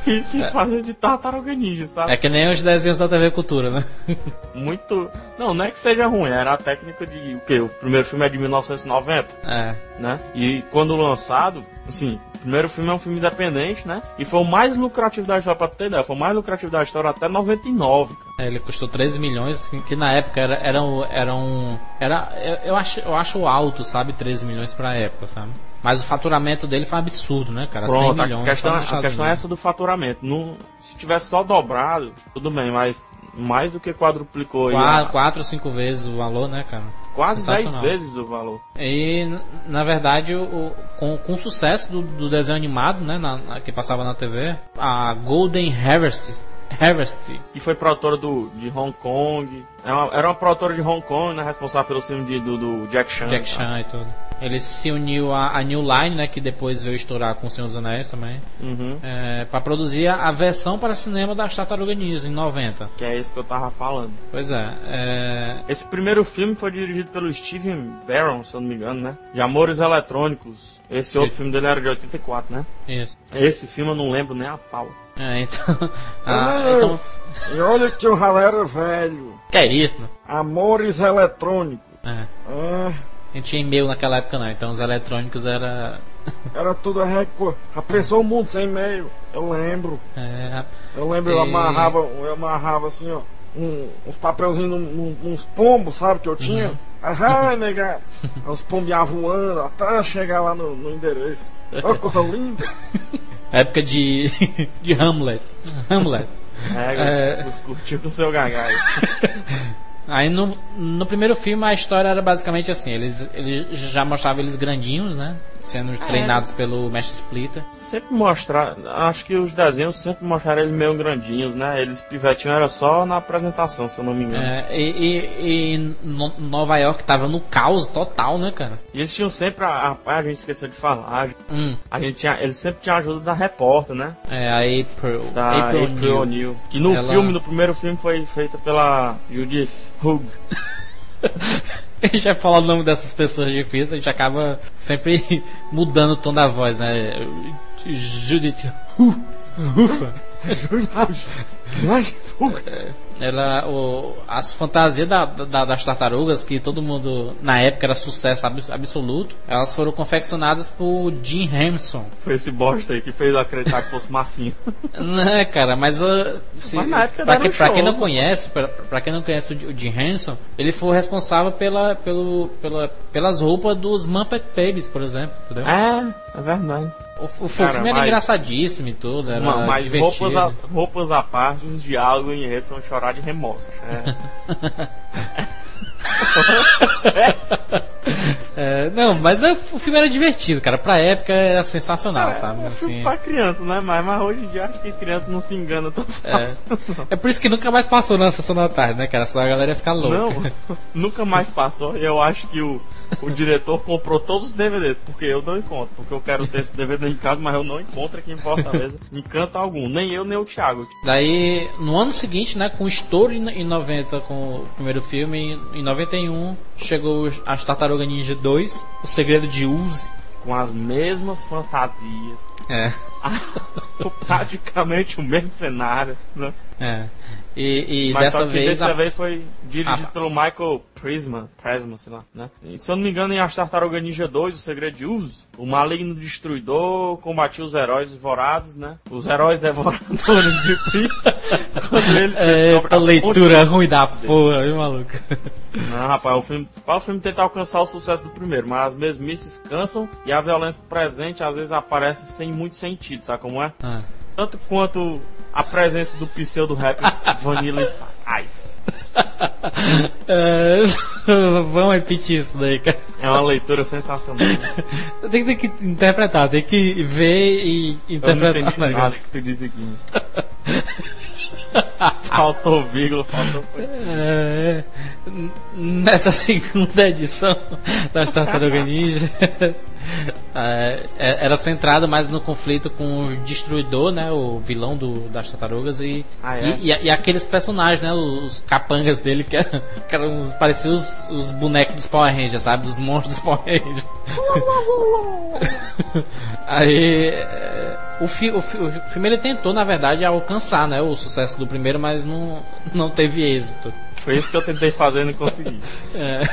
e se fazia de tartaruga ninja, sabe? É que nem os desenhos da TV Cultura, né? Muito. Não, não é que seja ruim, era a técnica de. O quê? O primeiro filme é de 1990, É. né? E quando lançado, assim, o primeiro filme é um filme independente, né? E foi o mais lucrativo da história, pra ter ideia, foi o mais lucrativo da história até 99, cara. É, Ele custou 13 milhões, que, na época era, era, um- era um. Era, eu, eu, acho, eu acho alto, sabe? 13 milhões pra época, sabe? Mas o faturamento dele foi um absurdo, né, cara? 100 Pronto, milhões. a questão, nos a questão é essa do faturamento. Não, se tivesse só dobrado, tudo bem, mas mais do que quadruplicou aí, Qua- a- Quatro ou cinco vezes o valor, né, cara? quase 10 Sensacional. vezes o valor. E, na verdade, o, o- com, com o sucesso do, do desenho animado, né, na- na- que passava na TV, a Golden Harvest, Harvest Que foi produtora do, de Hong Kong. Era uma, era uma produtora de Hong Kong, né? Responsável pelo filme de- do, do Jack Chan. Jack Chan e tudo. Ele se uniu à, à New Line, né, que depois veio estourar com o Senhor dos Anéis também, Uhum. é, para produzir a, a versão para cinema das Tartarugas Ninja em 90. Que é isso que eu tava falando. Pois é, é, Esse primeiro filme foi dirigido pelo Steven Barron, se eu não me engano, né? De Amores Eletrônicos. Esse outro Isso. filme dele era de 84, né? isso. Esse filme eu não lembro nem a pau. É, então, ah, então, E olha que o galera velho. que é isso, né? Amores Eletrônicos. É. Ah, Gente tinha e-mail naquela época não, então os eletrônicos era, era tudo a reco... A pessoa o mundo sem e-mail. Eu lembro. é, Eu lembro, eu E- amarrava, eu amarrava assim, ó, um- uns papelzinhos num- num- uns pombos, sabe, que eu tinha. Aham, nega. Os pombos iam voando até chegar lá no, no endereço. Ó, coisa linda. época de, de Hamlet. Hamlet. É, curtiu com o seu gagai. Aí no, no primeiro filme a história era basicamente assim, eles, eles já mostravam eles grandinhos, né? Sendo treinados pelo Mestre Splitter. Sempre mostrar, acho que os desenhos sempre mostraram eles meio grandinhos, né? Eles pivetinhos era só na apresentação, se eu não me engano. É, e, e- e no- Nova York tava no caos total, né, cara? E eles tinham sempre, a, a, a gente esqueceu de falar, Hum, a gente tinha, eles sempre tinham a ajuda da repórter, né? é, a April, Da April, April O'Neil. O'Neil. Que no Ela- filme, no primeiro filme, foi feita pela Judith Hugh. A gente vai falar o nome dessas pessoas difíceis, a gente acaba sempre mudando o tom da voz, né? Judith Hu- Ufa. Ela, o, as fantasias da- da- das tartarugas, que todo mundo na época era sucesso abs- absoluto, elas foram confeccionadas por Jim Henson. Foi esse bosta aí que fez eu acreditar que fosse massinha. Né, cara, mas, uh, se, Mas na época pra, que- pra show. quem não conhece, pra, pra quem não conhece o, Jim Henson, ele foi responsável pela, pelo, pela, pelas roupas dos Muppet Babies, por exemplo, entendeu? É, é verdade. O, o, Cara, filme era mas- engraçadíssimo e tudo, era Ma- Mas divertido. roupas a, roupas à parte, os diálogos em rede são chorar de remorso. É. É, não, mas é- o filme era divertido, cara. Pra época era sensacional, sabe? É filme Assim, pra criança, né? Mas, mas hoje em dia acho que criança não se engana tão fácil. é por isso que nunca mais passou na sessão da tarde, né, cara? Senão a galera ia ficar louca. Não, nunca mais passou. E eu acho que o, o diretor comprou todos os DVDs, porque eu não encontro. Porque eu quero ter esse DVD em casa, mas eu não encontro aqui em Fortaleza. em canto algum. Nem eu, nem o Thiago. Daí, no ano seguinte, né, com o estouro em em 90 com o primeiro filme, em- em 91 chegou as Tartaruga Ninja 2, O Segredo de Uzi. Com as mesmas fantasias. É. praticamente o mesmo cenário, né? É. E, e Mas dessa só que vez. dessa a- vez foi dirigido Ah. pelo Michael Prisma, Prisma, sei lá, né? E, se eu não me engano, em As Tartarugas Ninja 2, O Segredo de Uso, o maligno destruidor combatia os heróis devorados, né? Os heróis devoradores de pizza, quando eles É, a leitura ruim da porra, viu, maluco? Não, rapaz, o filme, para o filme tentar alcançar o sucesso do primeiro, mas as mesmices cansam e a violência presente às vezes aparece sem muito sentido, sabe como é? Ah. Tanto quanto a presença do pseudo rap Vanilla Ice. É, vamos repetir isso daí, cara. É uma leitura sensacional. Tem que, tem que interpretar, tem que ver e Eu não interpretar. entendi né, nada que tu disse aqui. faltou vírgula, faltou. É, n- nessa segunda edição das Tartaruga Ninja, É, é- era centrado mais no conflito com o Destruidor, né? O vilão do, das tartarugas e, Ah, é? e, e- e aqueles personagens, né? Os capangas dele que, eram- que eram, pareciam os, os bonecos dos Power Rangers, sabe? Dos monstros dos Power Rangers. Aí é, o, fi- o fi- o filme ele tentou, na verdade, alcançar né, o sucesso do primeiro, mas não, não teve êxito. Foi isso que eu tentei fazer e não consegui. É.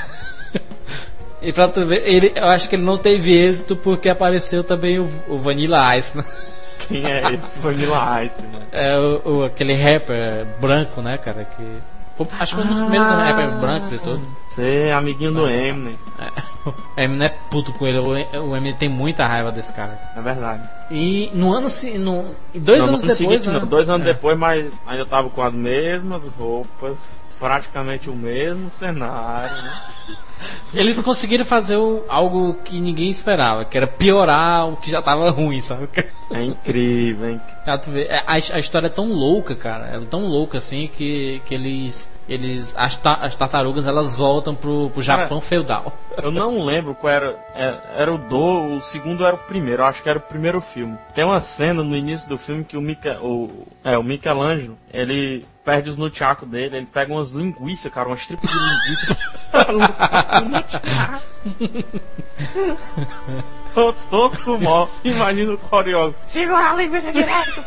E pra tu ver, ele, eu acho que ele não teve êxito porque apareceu também o, o Vanilla Ice, né? Quem é esse Vanilla Ice, né? É o, o- aquele rapper branco, né, cara? Que. Acho que foi um dos primeiros rappers brancos e tudo. Você é amiguinho do Eminem. É, o Eminem é puto com ele, o Em- o Eminem tem muita raiva desse cara. É verdade. E no ano se- no, dois não, anos no depois. seguinte, né? não, dois anos É. depois, mas ainda tava com as mesmas roupas, praticamente o mesmo cenário, né? Eles conseguiram fazer o- algo que ninguém esperava, que era piorar o que já tava ruim, sabe? É incrível, hein? Ah, é, a, a história é tão louca, cara. Ela é tão louca assim que, que eles. eles as, ta- as tartarugas elas voltam pro, pro Japão feudal. Eu não lembro qual era. é, Era o do, o segundo era o primeiro, eu acho que era o primeiro filme. Tem uma cena no início do filme que o, Mica, o, é, o Michelangelo, ele perde os nunchaku dele, ele pega umas linguiças, cara, umas tripas de linguiça. Com mó. Imagina o coreógrafo. Segura a linguiça direto!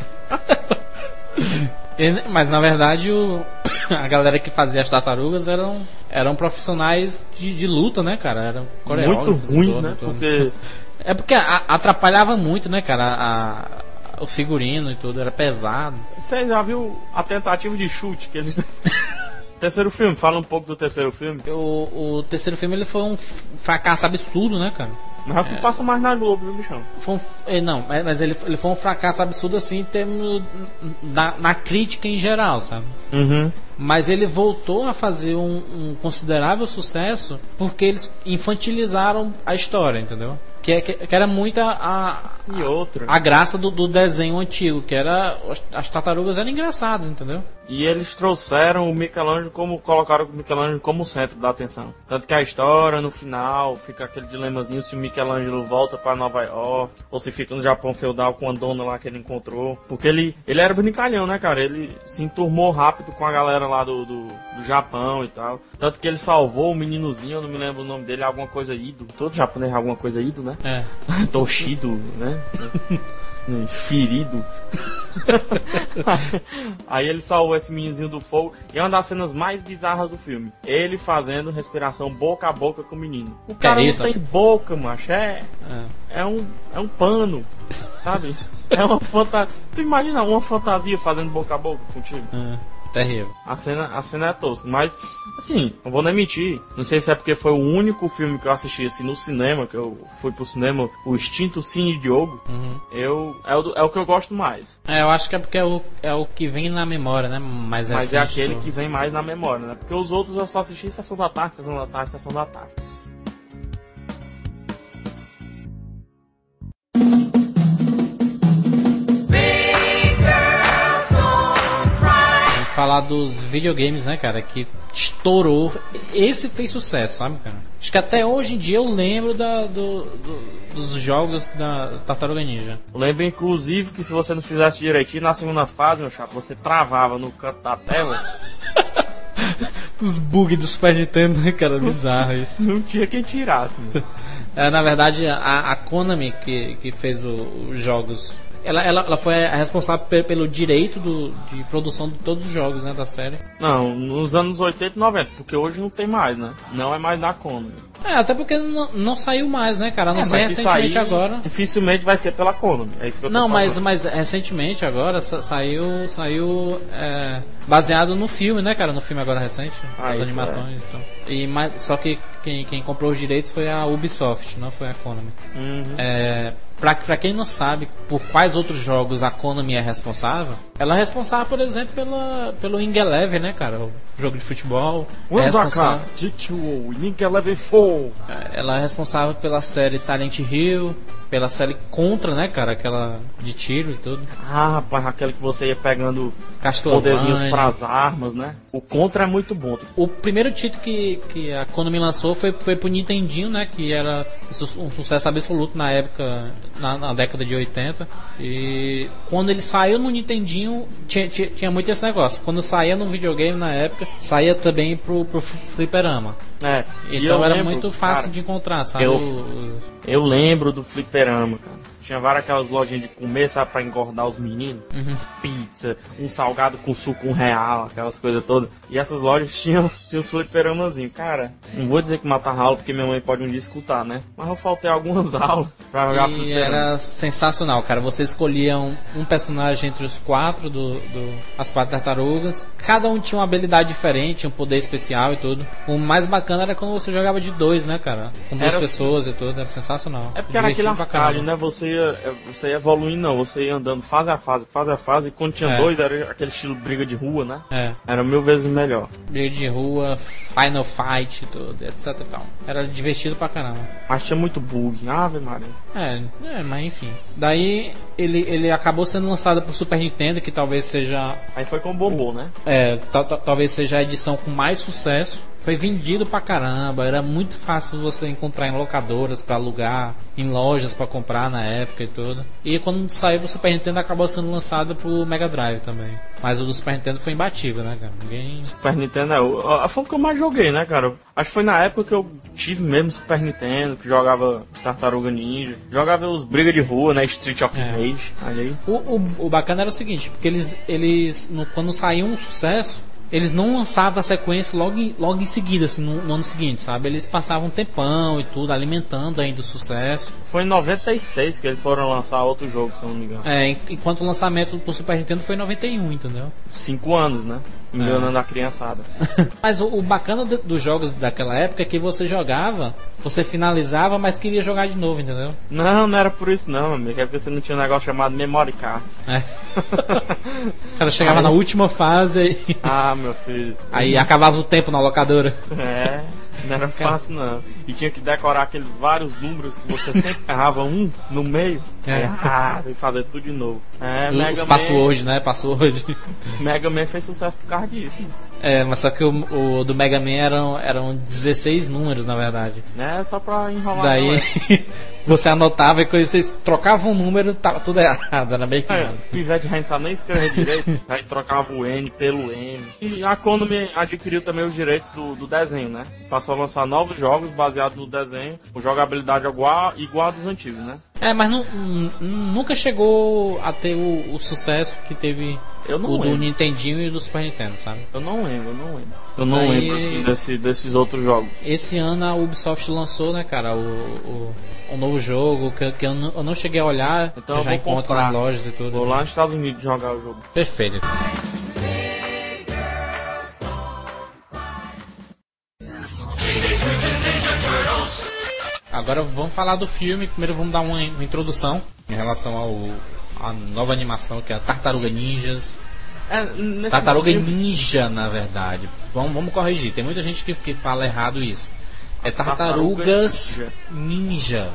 Mas na verdade o, a galera que fazia as tartarugas eram, eram profissionais de, de luta, né, cara? Eram Muito ruim, né? tudo. Porque É porque a- atrapalhava muito, né, cara? A- a- o figurino e tudo, era pesado. você já viu a tentativa de chute que eles. Terceiro filme, fala um pouco do terceiro filme. O, o terceiro filme ele foi um fracasso absurdo, né, cara? Mas é que passa mais na Globo, viu, bichão? Foi um, eh, não, mas mas ele, ele foi um fracasso absurdo assim em termos da, na crítica em geral, sabe? Uhum. Mas ele voltou a fazer um, um considerável sucesso porque eles infantilizaram a história, entendeu? Que, é- que, que era muita a, E outra. a graça do, do desenho antigo, que era as, as tartarugas eram engraçadas, entendeu? E eles trouxeram o Michelangelo como. colocaram o Michelangelo como centro da atenção. Tanto que a história, no final, fica aquele dilemazinho se o Michelangelo volta pra Nova York, ou se fica no Japão feudal com a dona lá que ele encontrou. Porque ele, ele era brincalhão, né, cara? Ele se enturmou rápido com a galera lá do, do, do Japão e tal. Tanto que ele salvou o meninozinho, eu não me lembro o nome dele, alguma coisa Ido. Todo japonês é alguma coisa Ido, né? É. Toshido, né? Ferido. Aí ele salvou esse meninozinho do fogo. E é uma das cenas mais bizarras do filme. Ele fazendo respiração boca a boca com o menino. O cara isso? não tem boca, macho. É, é. é, um, é um pano, sabe? É uma fantasia. Tu imagina uma fantasia fazendo boca a boca contigo? é. Terrível. A cena, a cena é tosca, mas assim, não vou nem mentir. Não sei se é porque foi o único filme que eu assisti assim no cinema, que eu fui pro cinema, o Extinto Cine Diogo. Uhum. Eu é o, é o que eu gosto mais. É, eu acho que é porque é o, é o que vem na memória, né? Mais Mas é aquele do- que vem mais na memória, né? Porque os outros eu só assisti sessão da tarde, sessão da tarde, sessão da tarde. Falar dos videogames, né, cara? Que estourou. Esse fez sucesso, sabe, cara? Acho que até hoje em dia eu lembro da, do- do- dos jogos da Tartaruga Ninja. Lembro inclusive que se você não fizesse direitinho na segunda fase, meu chapa, você travava no canto da tela. Os bugs do Super Nintendo, né, cara? Bizarro isso. Não tinha quem tirasse, meu. É, na verdade, a, a Konami que, que fez os jogos. Ela, ela, ela foi a responsável pe- pelo direito do, de produção de todos os jogos né, da série. Não, nos anos 80 e 90, porque hoje não tem mais, né? Não é mais da Konami. É, até porque não, não saiu mais, né, cara? Não É, se recentemente sair, agora. Dificilmente vai ser pela Konami. É isso que eu tô Não, mas, falando. mas recentemente agora sa- saiu, saiu é, baseado no filme, né, cara? No filme agora recente, Ah, as isso animações. Então. E, mas, só que quem, quem comprou os direitos foi a Ubisoft, não foi a Konami. Uhum. É, pra, pra quem não sabe por quais outros jogos a Konami é responsável, ela é responsável, por exemplo, pela, pelo Wing Eleven, né, cara? O jogo de futebol. É cá, responsável, GTO, Link Eleven 4. Oh! Ela é responsável pela série Silent Hill, pela série Contra, né, cara? Aquela de tiro e tudo. Ah, rapaz, aquele que você ia pegando poderzinhos pras armas, né? O Contra é muito bom. O primeiro título que, que a Konami lançou foi, foi pro Nintendinho, né? Que era um sucesso absoluto na época, na, na década de 80. E quando ele saiu no Nintendinho, tinha, tinha, tinha muito esse negócio. Quando saía no videogame na época, saía também pro, pro fliperama. É, Então era lembro, muito fácil cara, de encontrar, sabe? eu- Eu lembro do fliperama, cara. Tinha várias aquelas lojinhas de comer, sabe, pra engordar os meninos. Uhum. Pizza, um salgado com suco um real, aquelas coisas todas. E essas lojas tinham, tinham os fliperamazinhos. Cara, não vou dizer que matar aula, porque minha mãe pode um dia escutar, né? Mas eu faltei algumas aulas pra jogar E fliperama. era sensacional, cara. Você escolhia um, um personagem entre os quatro do, do- as quatro tartarugas. Cada um tinha uma habilidade diferente, um poder especial e tudo. O mais bacana era quando você jogava de dois, né, cara? Com duas Era pessoas e tudo, era sensacional. É porque era aquele arcade, né? Você ia, você ia evoluindo, não. Você ia andando fase a fase, fase a fase. E quando tinha É. dois, era aquele estilo briga de rua, né? É, Era mil vezes melhor. briga de rua, Final Fight tudo, etc e tal. Era divertido pra caramba. Mas tinha muito bug. Ave Maria. É, é, mas enfim. Daí ele, ele acabou sendo lançado pro Super Nintendo, que talvez seja Aí foi com bombom, né? É, tal- tal- talvez seja a edição com mais sucesso. Foi vendido pra caramba, era muito fácil você encontrar em locadoras pra alugar, em lojas pra comprar na época e tudo. E quando saiu o Super Nintendo acabou sendo lançado pro Mega Drive também. Mas o do Super Nintendo foi imbatível, né, cara? Ninguém. Super Nintendo é o. a- Foi o que eu mais joguei, né, cara? Acho que foi na época que eu tive mesmo Super Nintendo, que jogava Tartaruga Ninja. Jogava os Briga de Rua, né? Street of É. Rage. Olha aí. O, o, o bacana era o seguinte, porque eles, eles no- quando saiu um sucesso, eles não lançavam a sequência logo em, logo em seguida, assim, no, no ano seguinte, sabe? Eles passavam um tempão e tudo, alimentando ainda o sucesso. Foi em 96 que eles foram lançar outro jogo, se eu não me engano. É, en- enquanto o lançamento do Super Nintendo foi em 91, entendeu? Cinco anos, né? Enganando a criançada. Mas o, o bacana do- dos jogos daquela época é que você jogava, você finalizava, mas queria jogar de novo, entendeu? Não, não era por isso não, amigo. É porque você não tinha um negócio chamado Memory Card. É. o cara chegava Aí- na última fase e Ah, meu filho. aí acabava o tempo na locadora. É, não era fácil não. E tinha que decorar aqueles vários números que você sempre errava um no meio. É. Ah, tem que fazer tudo de novo. É, Os Mega Man, passwords, né? Password. Mega Man fez sucesso por causa disso. mano. É, mas só que o, o do Mega Man eram, eram 16 números, na verdade. É só pra enrolar. Daí é. você anotava e quando vocês trocavam um número, tava tudo errado, era meio que É. Pivete não sabe nem escrever direito, aí trocava o N pelo M. E a Konami adquiriu também os direitos do, do desenho, né? Passou a lançar novos jogos baseados no desenho, com jogabilidade igual, igual a dos antigos, né? É, mas nu- nu- nunca chegou a ter o, o sucesso que teve Eu não o do lembro. Nintendinho e do Super Nintendo, sabe? Eu não lembro, eu não lembro. Eu não Aí- lembro assim, desse, desses outros jogos. Esse ano a Ubisoft lançou, né, cara, o, o, o novo jogo que, que eu, não, eu não cheguei a olhar, Então eu já encontro comprar. nas lojas e tudo. Vou lá nos Estados Unidos jogar o jogo. Perfeito. Agora vamos falar do filme. Primeiro vamos dar uma, uma introdução em relação ao a nova animação que é a Tartaruga Ninjas. É, nesse Tartaruga filme- Ninja, na verdade. Vamos, vamos corrigir. Tem muita gente que, que fala errado isso. É As Tartarugas Tartarugas Ninja.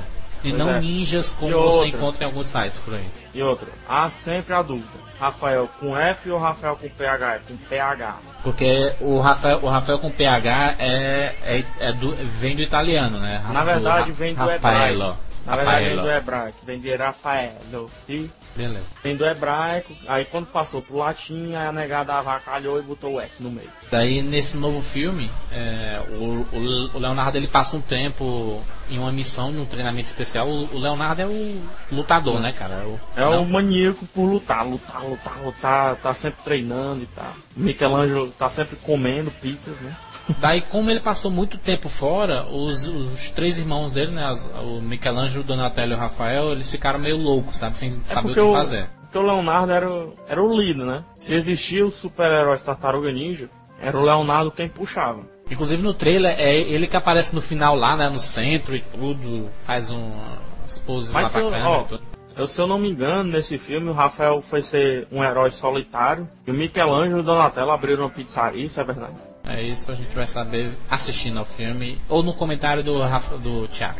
E Pois não é. ninjas como E você outra? encontra em alguns sites por aí. E outra, há sempre a dúvida. Rafael com F ou Rafael com PH? É com PH. Porque o Rafael, o Rafael com PH é, é, é do, vem do italiano, né? Na verdade, Ra- vem do Rafaelo. hebraico. Na verdade, vem do hebraico. Vem de Rafaelo. E Beleza. vem do hebraico. Aí quando passou pro latim, aí a negada avacalhou e botou o F no meio. Daí nesse novo filme, é, o, o- Leonardo ele passa um tempo em uma missão, num treinamento especial. O, Leonardo é o lutador, né, cara? É o, É o maníaco por lutar, lutar, lutar, lutar. Tá sempre treinando e tal. O Michelangelo tá sempre comendo pizzas, né? Daí, como ele passou muito tempo fora, os, os três irmãos dele, né, as- o Michelangelo, o Donatello e o Rafael, eles ficaram meio loucos, sabe? Sem É saber o que o, fazer. porque o Leonardo era, o- era o líder, né? Se existia o super-herói Tartaruga Ninja, era o Leonardo quem puxava. Inclusive no trailer, é ele que aparece no final lá, né, no centro e tudo, faz um, umas poses Mas lá se eu, bacana ó, e tudo. eu, se eu não me engano, nesse filme o Rafael foi ser um herói solitário e o Michelangelo e o Donatello abriram uma pizzaria, isso é verdade? É isso a gente vai saber assistindo ao filme ou no comentário do Rafa, do Thiago.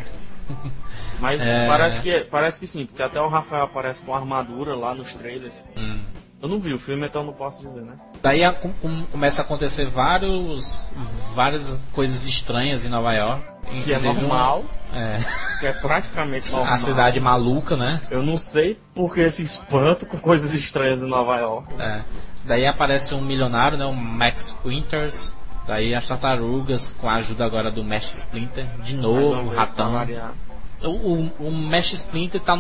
Mas É. parece, que, parece que sim, porque até o Rafael aparece com armadura lá nos trailers. Hum. Eu não vi o filme, então não posso dizer, né? Daí a- com- com- começa a acontecer vários, várias coisas estranhas em Nova York. Que é normal, um- é, que é praticamente normal. a cidade maluca, né? Eu não sei por que esse espanto com coisas estranhas em Nova York. É. Daí aparece um milionário, né? O Max Winters. Daí as tartarugas, com a ajuda agora do Mesh Splinter. De novo, o ratão. O, o, o Mesh Splinter tá,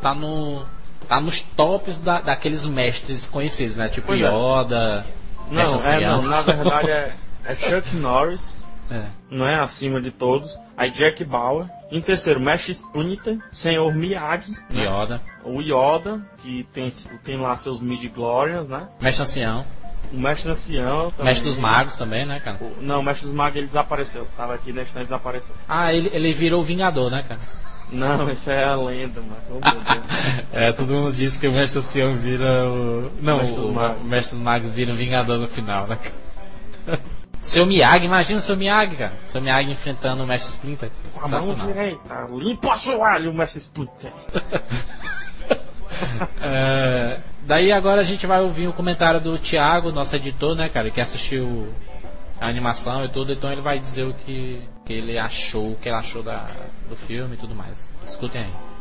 tá no. tá nos tops da, daqueles mestres conhecidos, né? Tipo Pois é. Yoda. Mestre Não, é, não, na verdade é, é Chuck Norris, É. não é acima de todos. Aí Jack Bauer. Em terceiro, Mesh Splinter, Senhor Miyagi. né? Yoda. O Yoda, que tem, tem lá seus mid-glorians, né? Mestre Ancião. O Mestre Ancião também. Mestre dos Magos também, né, cara? O- Não, o Mestre dos Magos ele desapareceu. Tava aqui neste ele desapareceu. Ah, ele, ele virou o Vingador, né, cara? Não, isso é a lenda, mano. Oh. É, todo mundo diz que o Mestre Ancião vira o. Não, Mestre dos o, Magos. o Mestre dos Magos vira o Vingador no final, né? cara? Seu Miyagi, imagina o seu Miyagi, cara. Seu Miyagi enfrentando o Mestre Splinter. Com a mão direita, limpa o assoalho, o Mestre Splinter. É, daí agora a gente vai ouvir o comentário do Thiago, nosso editor, né, cara, que assistiu a animação e tudo, então ele vai dizer o que, que ele achou, o que ele achou da, do filme e tudo mais. Escutem aí.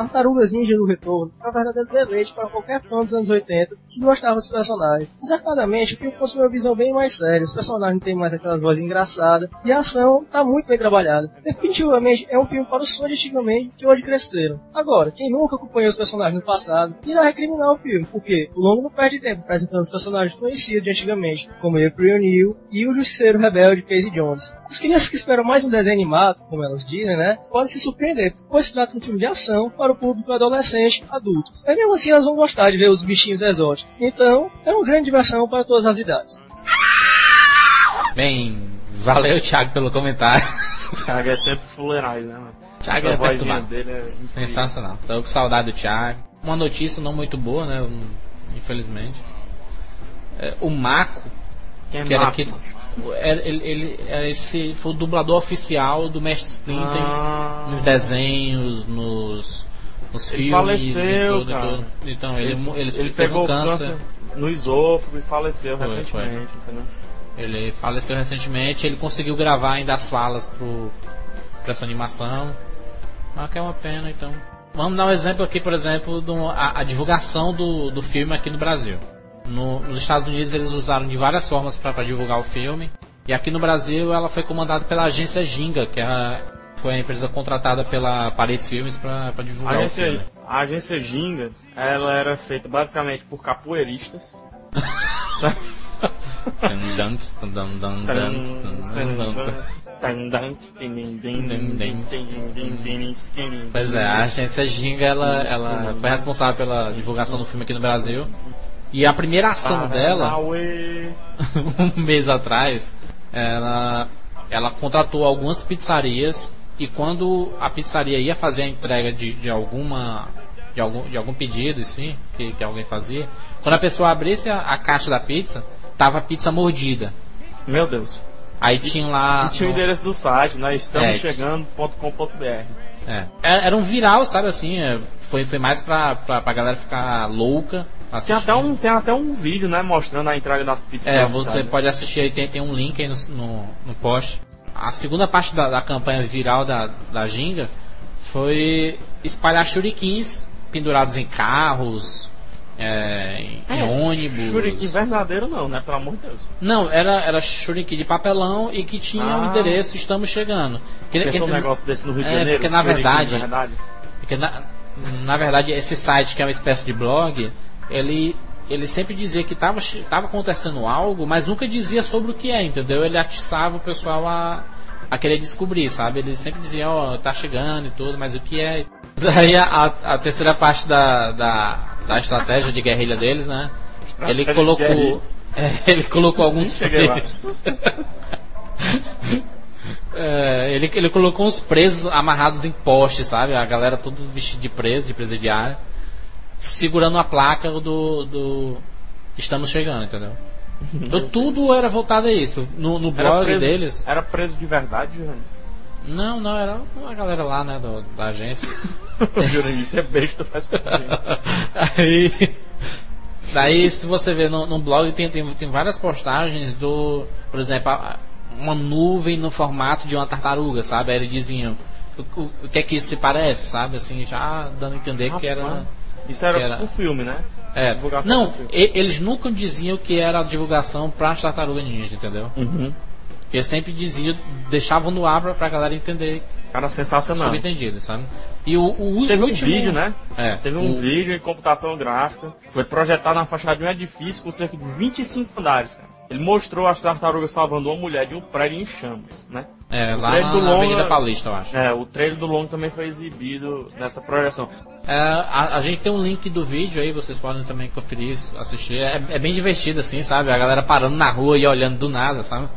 Tartarugas Ninja do Retorno é um verdadeiro deleite para qualquer fã dos anos 80 que gostava dos personagens. Certamente, o filme possui uma visão bem mais séria, os personagens têm mais aquelas vozes engraçadas, e a ação está muito bem trabalhada. Definitivamente é um filme para os fãs de antigamente que hoje cresceram. Agora, quem nunca acompanhou os personagens no passado, irá recriminar o filme, porque o longo não perde tempo apresentando os personagens conhecidos de antigamente, como April O'Neil e o Justiceiro Rebelde Casey Jones. As crianças que esperam mais um desenho animado, como elas dizem, né, podem se surpreender, pois se trata de um filme de ação para o público adolescente adulto. Mas mesmo assim elas vão gostar de ver os bichinhos exóticos. Então, é uma grande diversão para todas as idades. Bem, valeu Thiago pelo comentário. Thiago é sempre fuleirais, né, mano? Thiago Essa é vozinha dele é incrível. Sensacional. Tô com saudade do Thiago. Uma notícia não muito boa, né, infelizmente. É, o Mako, Quem é que era Marco? aquele, era- ele, ele- era esse foi o dublador oficial do Mestre Splinter Ah. nos desenhos, nos, nos Ele filmes. faleceu, e tudo, cara. tudo. Então, ele, Ele, ele, ele pegou um câncer. no esôfago e faleceu Foi, recentemente, entendeu? Ele faleceu recentemente. Ele conseguiu gravar ainda as falas pro, pra essa animação. Mas que é uma pena, então. Vamos dar um exemplo aqui, por exemplo, do, a, a divulgação do, do filme aqui no Brasil. No- nos Estados Unidos eles usaram de várias formas para divulgar o filme. E aqui no Brasil ela foi comandada pela agência Ginga, que é a- foi a empresa contratada pela Paris Filmes para A divulgar o agência, filme. a agência Ginga, ela era feita basicamente por capoeiristas. Pois é, a agência Ginga ela, ela foi responsável pela divulgação do filme aqui no Brasil. E a primeira ação dela, um mês atrás, ela, ela contratou algumas pizzarias e quando a pizzaria ia fazer a entrega de, de alguma de algum, de algum pedido assim, que, que alguém fazia, quando a pessoa abrisse a, a caixa da pizza, tava a pizza mordida. Meu Deus. Aí tinha lá. E tinha o no- endereço do site, nós estamos É. chegando.com.br. É. Era, era um viral, sabe assim? é, Foi, foi mais pra, pra, pra galera ficar louca. Tem até, um, tem até um vídeo, né, mostrando a entrega das pizzas. É, você cidade. pode assistir aí, tem, tem um link aí no, no, no post. A segunda parte da, da campanha viral da, da Ginga foi espalhar shurikens pendurados em carros, é, em, É, ônibus. Shuriken verdadeiro não, né, pelo amor de Deus. Não, era, era shuriken de papelão e que tinha o Ah. endereço Estamos Chegando. Que- Pensou que- um negócio desse no Rio de É, Janeiro? porque na verdade- verdade? Porque na, na verdade esse site que é uma espécie de blog, ele, ele sempre dizia que estava tava acontecendo algo, mas nunca dizia sobre o que é, entendeu? Ele atiçava o pessoal a, a querer descobrir, sabe? Ele sempre dizia, ó, tá chegando e tudo, mas o que é? Daí a, a- terceira parte da, da, da estratégia de guerrilha deles, né? Ele colocou. é, ele colocou alguns. cheguei lá. É, ele, ele colocou uns presos amarrados em postes, sabe? A galera tudo vestida de preso, de presidiário. Segurando a placa do, do Estamos Chegando, entendeu? Então, tudo era voltado a isso. No, no Era blog preso, deles. Era preso de verdade, Jurandir? Não, não, era uma galera lá, né, do- da agência. Jurandir, você é besta, mas Aí. Daí, se você ver no, no blog, tem, tem, tem várias postagens do. Por exemplo, a- uma nuvem no formato de uma tartaruga, sabe? Aí eles diziam. O, o, o que é que isso se parece, sabe? Assim, já dando a entender que era. Isso era, era- pro filme, né? É, Divulgação não, e- eles nunca diziam que era a divulgação pra tartaruga ninja, entendeu? Uhum. Eles sempre diziam, deixavam no ar pra, pra galera entender, Cara, sensacional. subentendido, sabe? E o, o Teve um último- vídeo, né? É, Teve um o- vídeo em computação gráfica. Foi projetado na fachada de um edifício com cerca de 25 andares, cara. Ele mostrou as tartarugas salvando uma mulher de um prédio em chamas, né? É, O lá trailer na, do na longa- Avenida Paulista, eu acho. É, o trailer do longo também foi exibido nessa projeção. É, a, a gente tem um link do vídeo aí, vocês podem também conferir, assistir. É, é bem divertido, assim, sabe? A galera parando na rua e olhando do nada, sabe?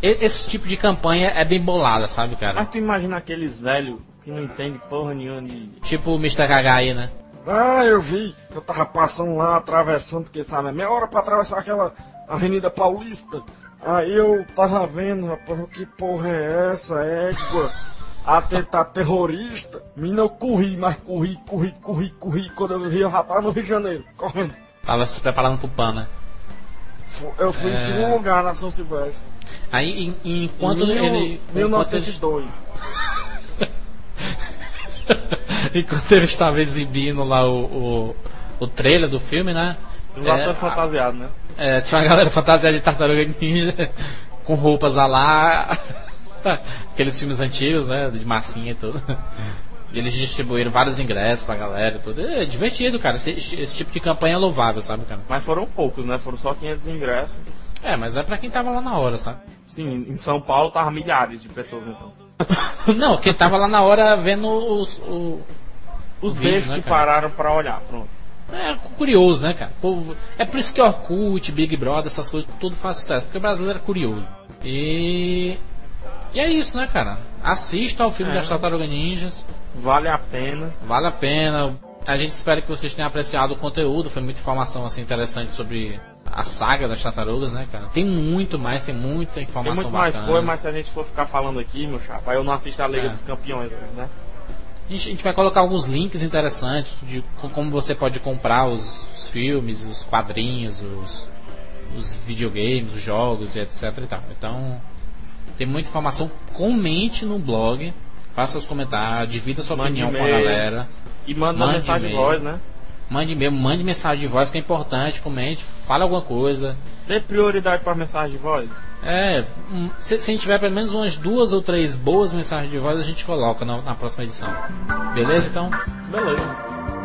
Esse tipo de campanha é bem bolada, sabe, cara? Mas tu imagina aqueles velhos que não entendem porra nenhuma de. Tipo o Mr. KH aí, né? Ah, eu vi. Eu tava passando lá, atravessando, porque sabe, é meia hora pra atravessar aquela Avenida Paulista. Aí eu tava vendo, rapaz, que porra é essa? Égua. Atentado terrorista. Menina, eu corri, mas corri, corri, corri, corri. Quando eu vi, eu já tava no Rio de Janeiro, correndo. Tava se preparando pro PAN, né? Eu fui em segundo lugar na São Silvestre. Aí, em- enquanto Mil- ele. Enquanto ele, 1902. enquanto ele estava exibindo lá o, o, o trailer do filme, né? Os É, atores fantasiados, né? É, tinha uma galera fantasiada de tartaruga ninja com roupas a lá. Aqueles filmes antigos, né? De massinha e tudo. E eles distribuíram vários ingressos pra galera e tudo. É divertido, cara. Esse, esse tipo de campanha é louvável, sabe, cara? Mas foram poucos, né? Foram só 500 ingressos. É, mas é pra quem tava lá na hora, sabe? Sim, em São Paulo tava milhares de pessoas então. Não, quem tava lá na hora vendo os. O... Os Vídeo, beijos né, que cara? pararam pra olhar, pronto. É curioso, né, cara? Povo- É por isso que Orkut, Big Brother, essas coisas, tudo faz sucesso. Porque o brasileiro é curioso. E. E é isso, né, cara? Assista ao filme É. das Tartarugas Ninjas. Vale a pena. Vale a pena. A gente espera que vocês tenham apreciado o conteúdo. Foi muita informação assim interessante sobre a saga das tartarugas, né, cara? Tem muito mais, tem muita Tem informação muito mais bacana. coisa, mas se a gente for ficar falando aqui, meu chapa, aí eu não assisto a Liga É. dos Campeões né? A gente, a gente vai colocar alguns links interessantes de co- como você pode comprar os, os filmes, os quadrinhos, os, os videogames, os jogos e etc e tal. Então, tem muita informação. Comente no blog, faça seus comentários, divida sua Mande opinião com a galera. E manda uma mensagem de voz, né? Mande mesmo, mande mensagem de voz que é importante, comente, fale alguma coisa. Dê prioridade para mensagem de voz. É, hum, se, se a gente tiver pelo menos umas duas ou três boas mensagens de voz, a gente coloca na, na próxima edição. Beleza? Então, Beleza.